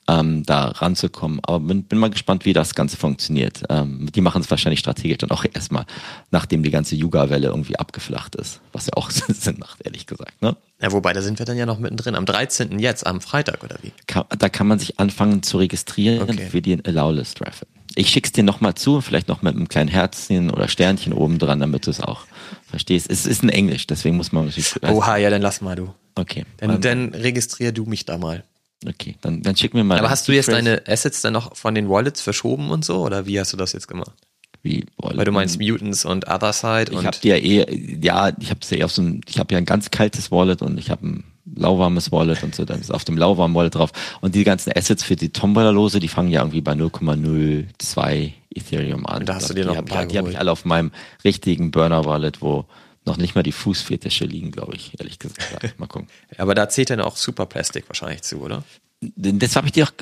ähm, da ranzukommen. Aber bin, bin mal gespannt, wie das Ganze funktioniert. Ähm, die machen es wahrscheinlich strategisch dann auch erstmal, nachdem die ganze Yuga-Welle irgendwie abgeflacht ist. Was ja auch Sinn macht, ehrlich gesagt. Ne? Ja, wobei, da sind wir dann ja noch mittendrin. Am 13. jetzt, am Freitag, oder wie? Kann, da kann man sich anfangen zu registrieren Okay. für den Allow-List Raffle. Ich schick's dir nochmal zu, vielleicht noch mit einem kleinen Herzchen oder Sternchen oben dran, damit du es auch verstehst. Es ist in Englisch, deswegen muss man natürlich. Oha, ja, dann lass mal du. Okay. Dann, dann registrier du mich da mal. okay, dann, dann schick mir mal. Aber hast du jetzt deine Assets dann noch von den Wallets verschoben und so? Oder wie hast du das jetzt gemacht? Wie, Wallet? Weil du meinst Mutants und Other Side ich und. habe dir eh, ja, ich habe ja auf so ein, ich habe ja ein ganz kaltes Wallet und ich habe ein lauwarmes Wallet und so, dann ist auf dem lauwarmen Wallet drauf. Und die ganzen Assets für die Tombola-Lose, die fangen ja irgendwie bei 0,02 Ethereum an. Und da hast du Die dir noch ein paar Die habe ich alle auf meinem richtigen Burner-Wallet, wo noch nicht mal die Fußfetische liegen, glaube ich, ehrlich gesagt. Mal gucken. aber da zählt dann auch Super Plastic wahrscheinlich zu, oder? Das habe ich dir auch,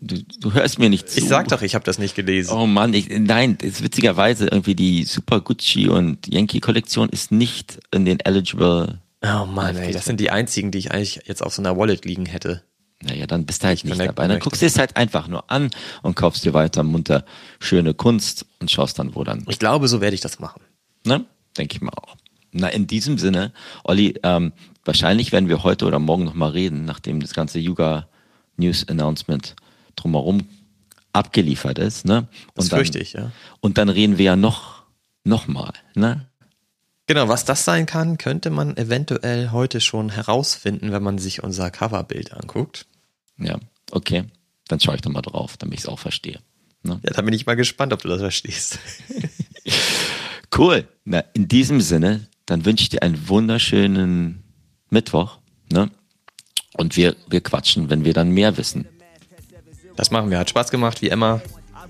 du, du hörst mir nicht zu. Ich sag doch, ich habe das nicht gelesen. Oh Mann, ich, nein, das ist witzigerweise irgendwie die Super Gucci und Yankee Kollektion ist nicht in den eligible. Oh Mann, ey, das sind die einzigen, die ich eigentlich jetzt auf so einer Wallet liegen hätte. Naja, dann bist du halt nicht dabei. Dann guckst du es halt einfach nur an und kaufst dir weiter munter schöne Kunst und schaust dann, wo dann. Ich glaube, so werde ich das machen. Ne? Denke ich mal auch. Na, in diesem Sinne, Olli, ähm, wahrscheinlich werden wir heute oder morgen nochmal reden, nachdem das ganze Yuga News Announcement drumherum abgeliefert ist. Ne? Das und dann, fürchte ich, ja. Und dann reden wir ja noch, noch mal. Ne? Genau, was das sein kann, könnte man eventuell heute schon herausfinden, wenn man sich unser Coverbild anguckt. Ja, okay. Dann schaue ich da mal drauf, damit ich es auch verstehe. Ne? Ja, da bin ich mal gespannt, ob du das verstehst. Cool. Na, in diesem Sinne, dann wünsche ich dir einen wunderschönen Mittwoch. Ne? Und wir, wir quatschen, wenn wir dann mehr wissen. Das machen wir. Hat Spaß gemacht, wie immer.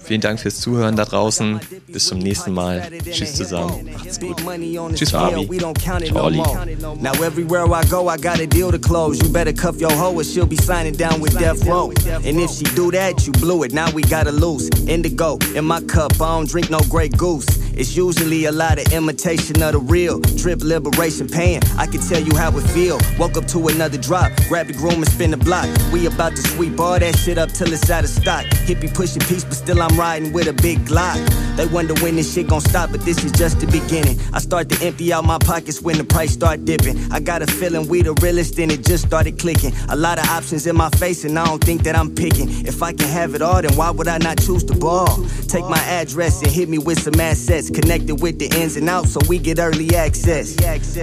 Vielen Dank fürs Zuhören da draußen. Bis zum nächsten Mal. Tschüss zusammen. Macht's gut. Tschüss, Fabi. We don't count it Ciao, Olli. Now everywhere I go, I got a deal to close. You better cuff your hoe or she'll be signing down with Death Row. And if she do that, you blew it. Now we gotta lose. Indigo in my cup, I don't drink no Grey Goose. It's usually a lot of imitation of the real. Drip liberation pain. I can tell you how it feel. Woke up to another drop. Grab the groom and spin the block. We about to sweep all that shit up till it's out of stock. Hippie pushing peace, but still I'm riding with a big Glock. They wonder when this shit gon' stop, but this is just the beginning. I start to empty out my pockets when the price start dipping. I got a feeling we the realest and it just started clicking. A lot of options in my face and I don't think that I'm picking. If I can have it all, then why would I not choose the ball? Take my address and hit me with some assets. Connected with the ins and outs so we get early access.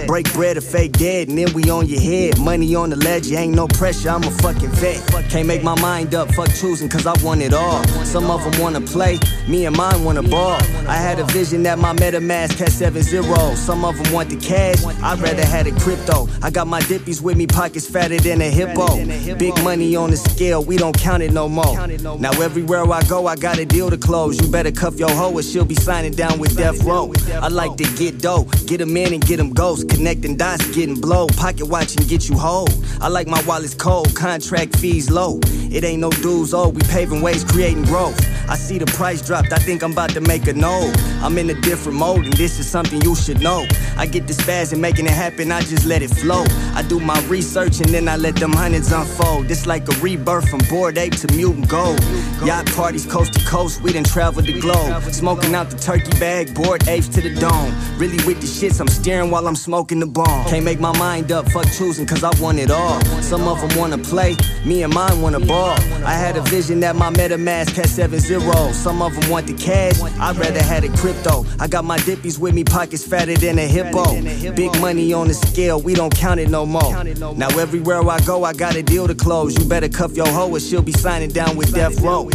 Break bread or fake dead and then we on your head. Money on the ledge, ain't no pressure, I'm a fucking vet. Can't make my mind up, fuck choosing cause I want it all. Some of them wanna play, me and mine wanna ball. I had a vision that my MetaMask had seven zeros. Some of them want the cash, I'd rather had a crypto. I got my dippies with me, pockets fatter than a hippo. Big money on the scale, we don't count it no more. Now everywhere I go, I got a deal to close. You better cuff your hoe or she'll be signing down with Death Row. I like to get dough, get 'em in and get 'em ghost. Connecting dots, getting blow. Pocket watch and get you whole. I like my wallets cold, contract fees low. It ain't no dues, oh, we paving ways, creating growth. I see the price dropped, I think I'm about to make a move. I'm in a different mode, and this is something you should know. I get this fast and making it happen, I just let it flow. I do my research and then I let them hundreds unfold. It's like a rebirth from bored ape to mutant gold. Yacht parties coast to coast, we done traveled the globe. Smoking out the turkey bag, bored apes to the dome. Really with the shits, I'm steering while I'm smoking the bomb. Can't make my mind up, fuck choosing, cause I want it all. Some of them wanna play, me and mine wanna ball. I had a vision that my MetaMask had 7 0. Some of them want the cash. I'd rather had a crypto. I got my dippies with me, pockets fatter than a hippo. Big money on the scale, we don't count it no more. Now everywhere I go, I got a deal to close. You better cuff your hoe or she'll be signing down with Death Row.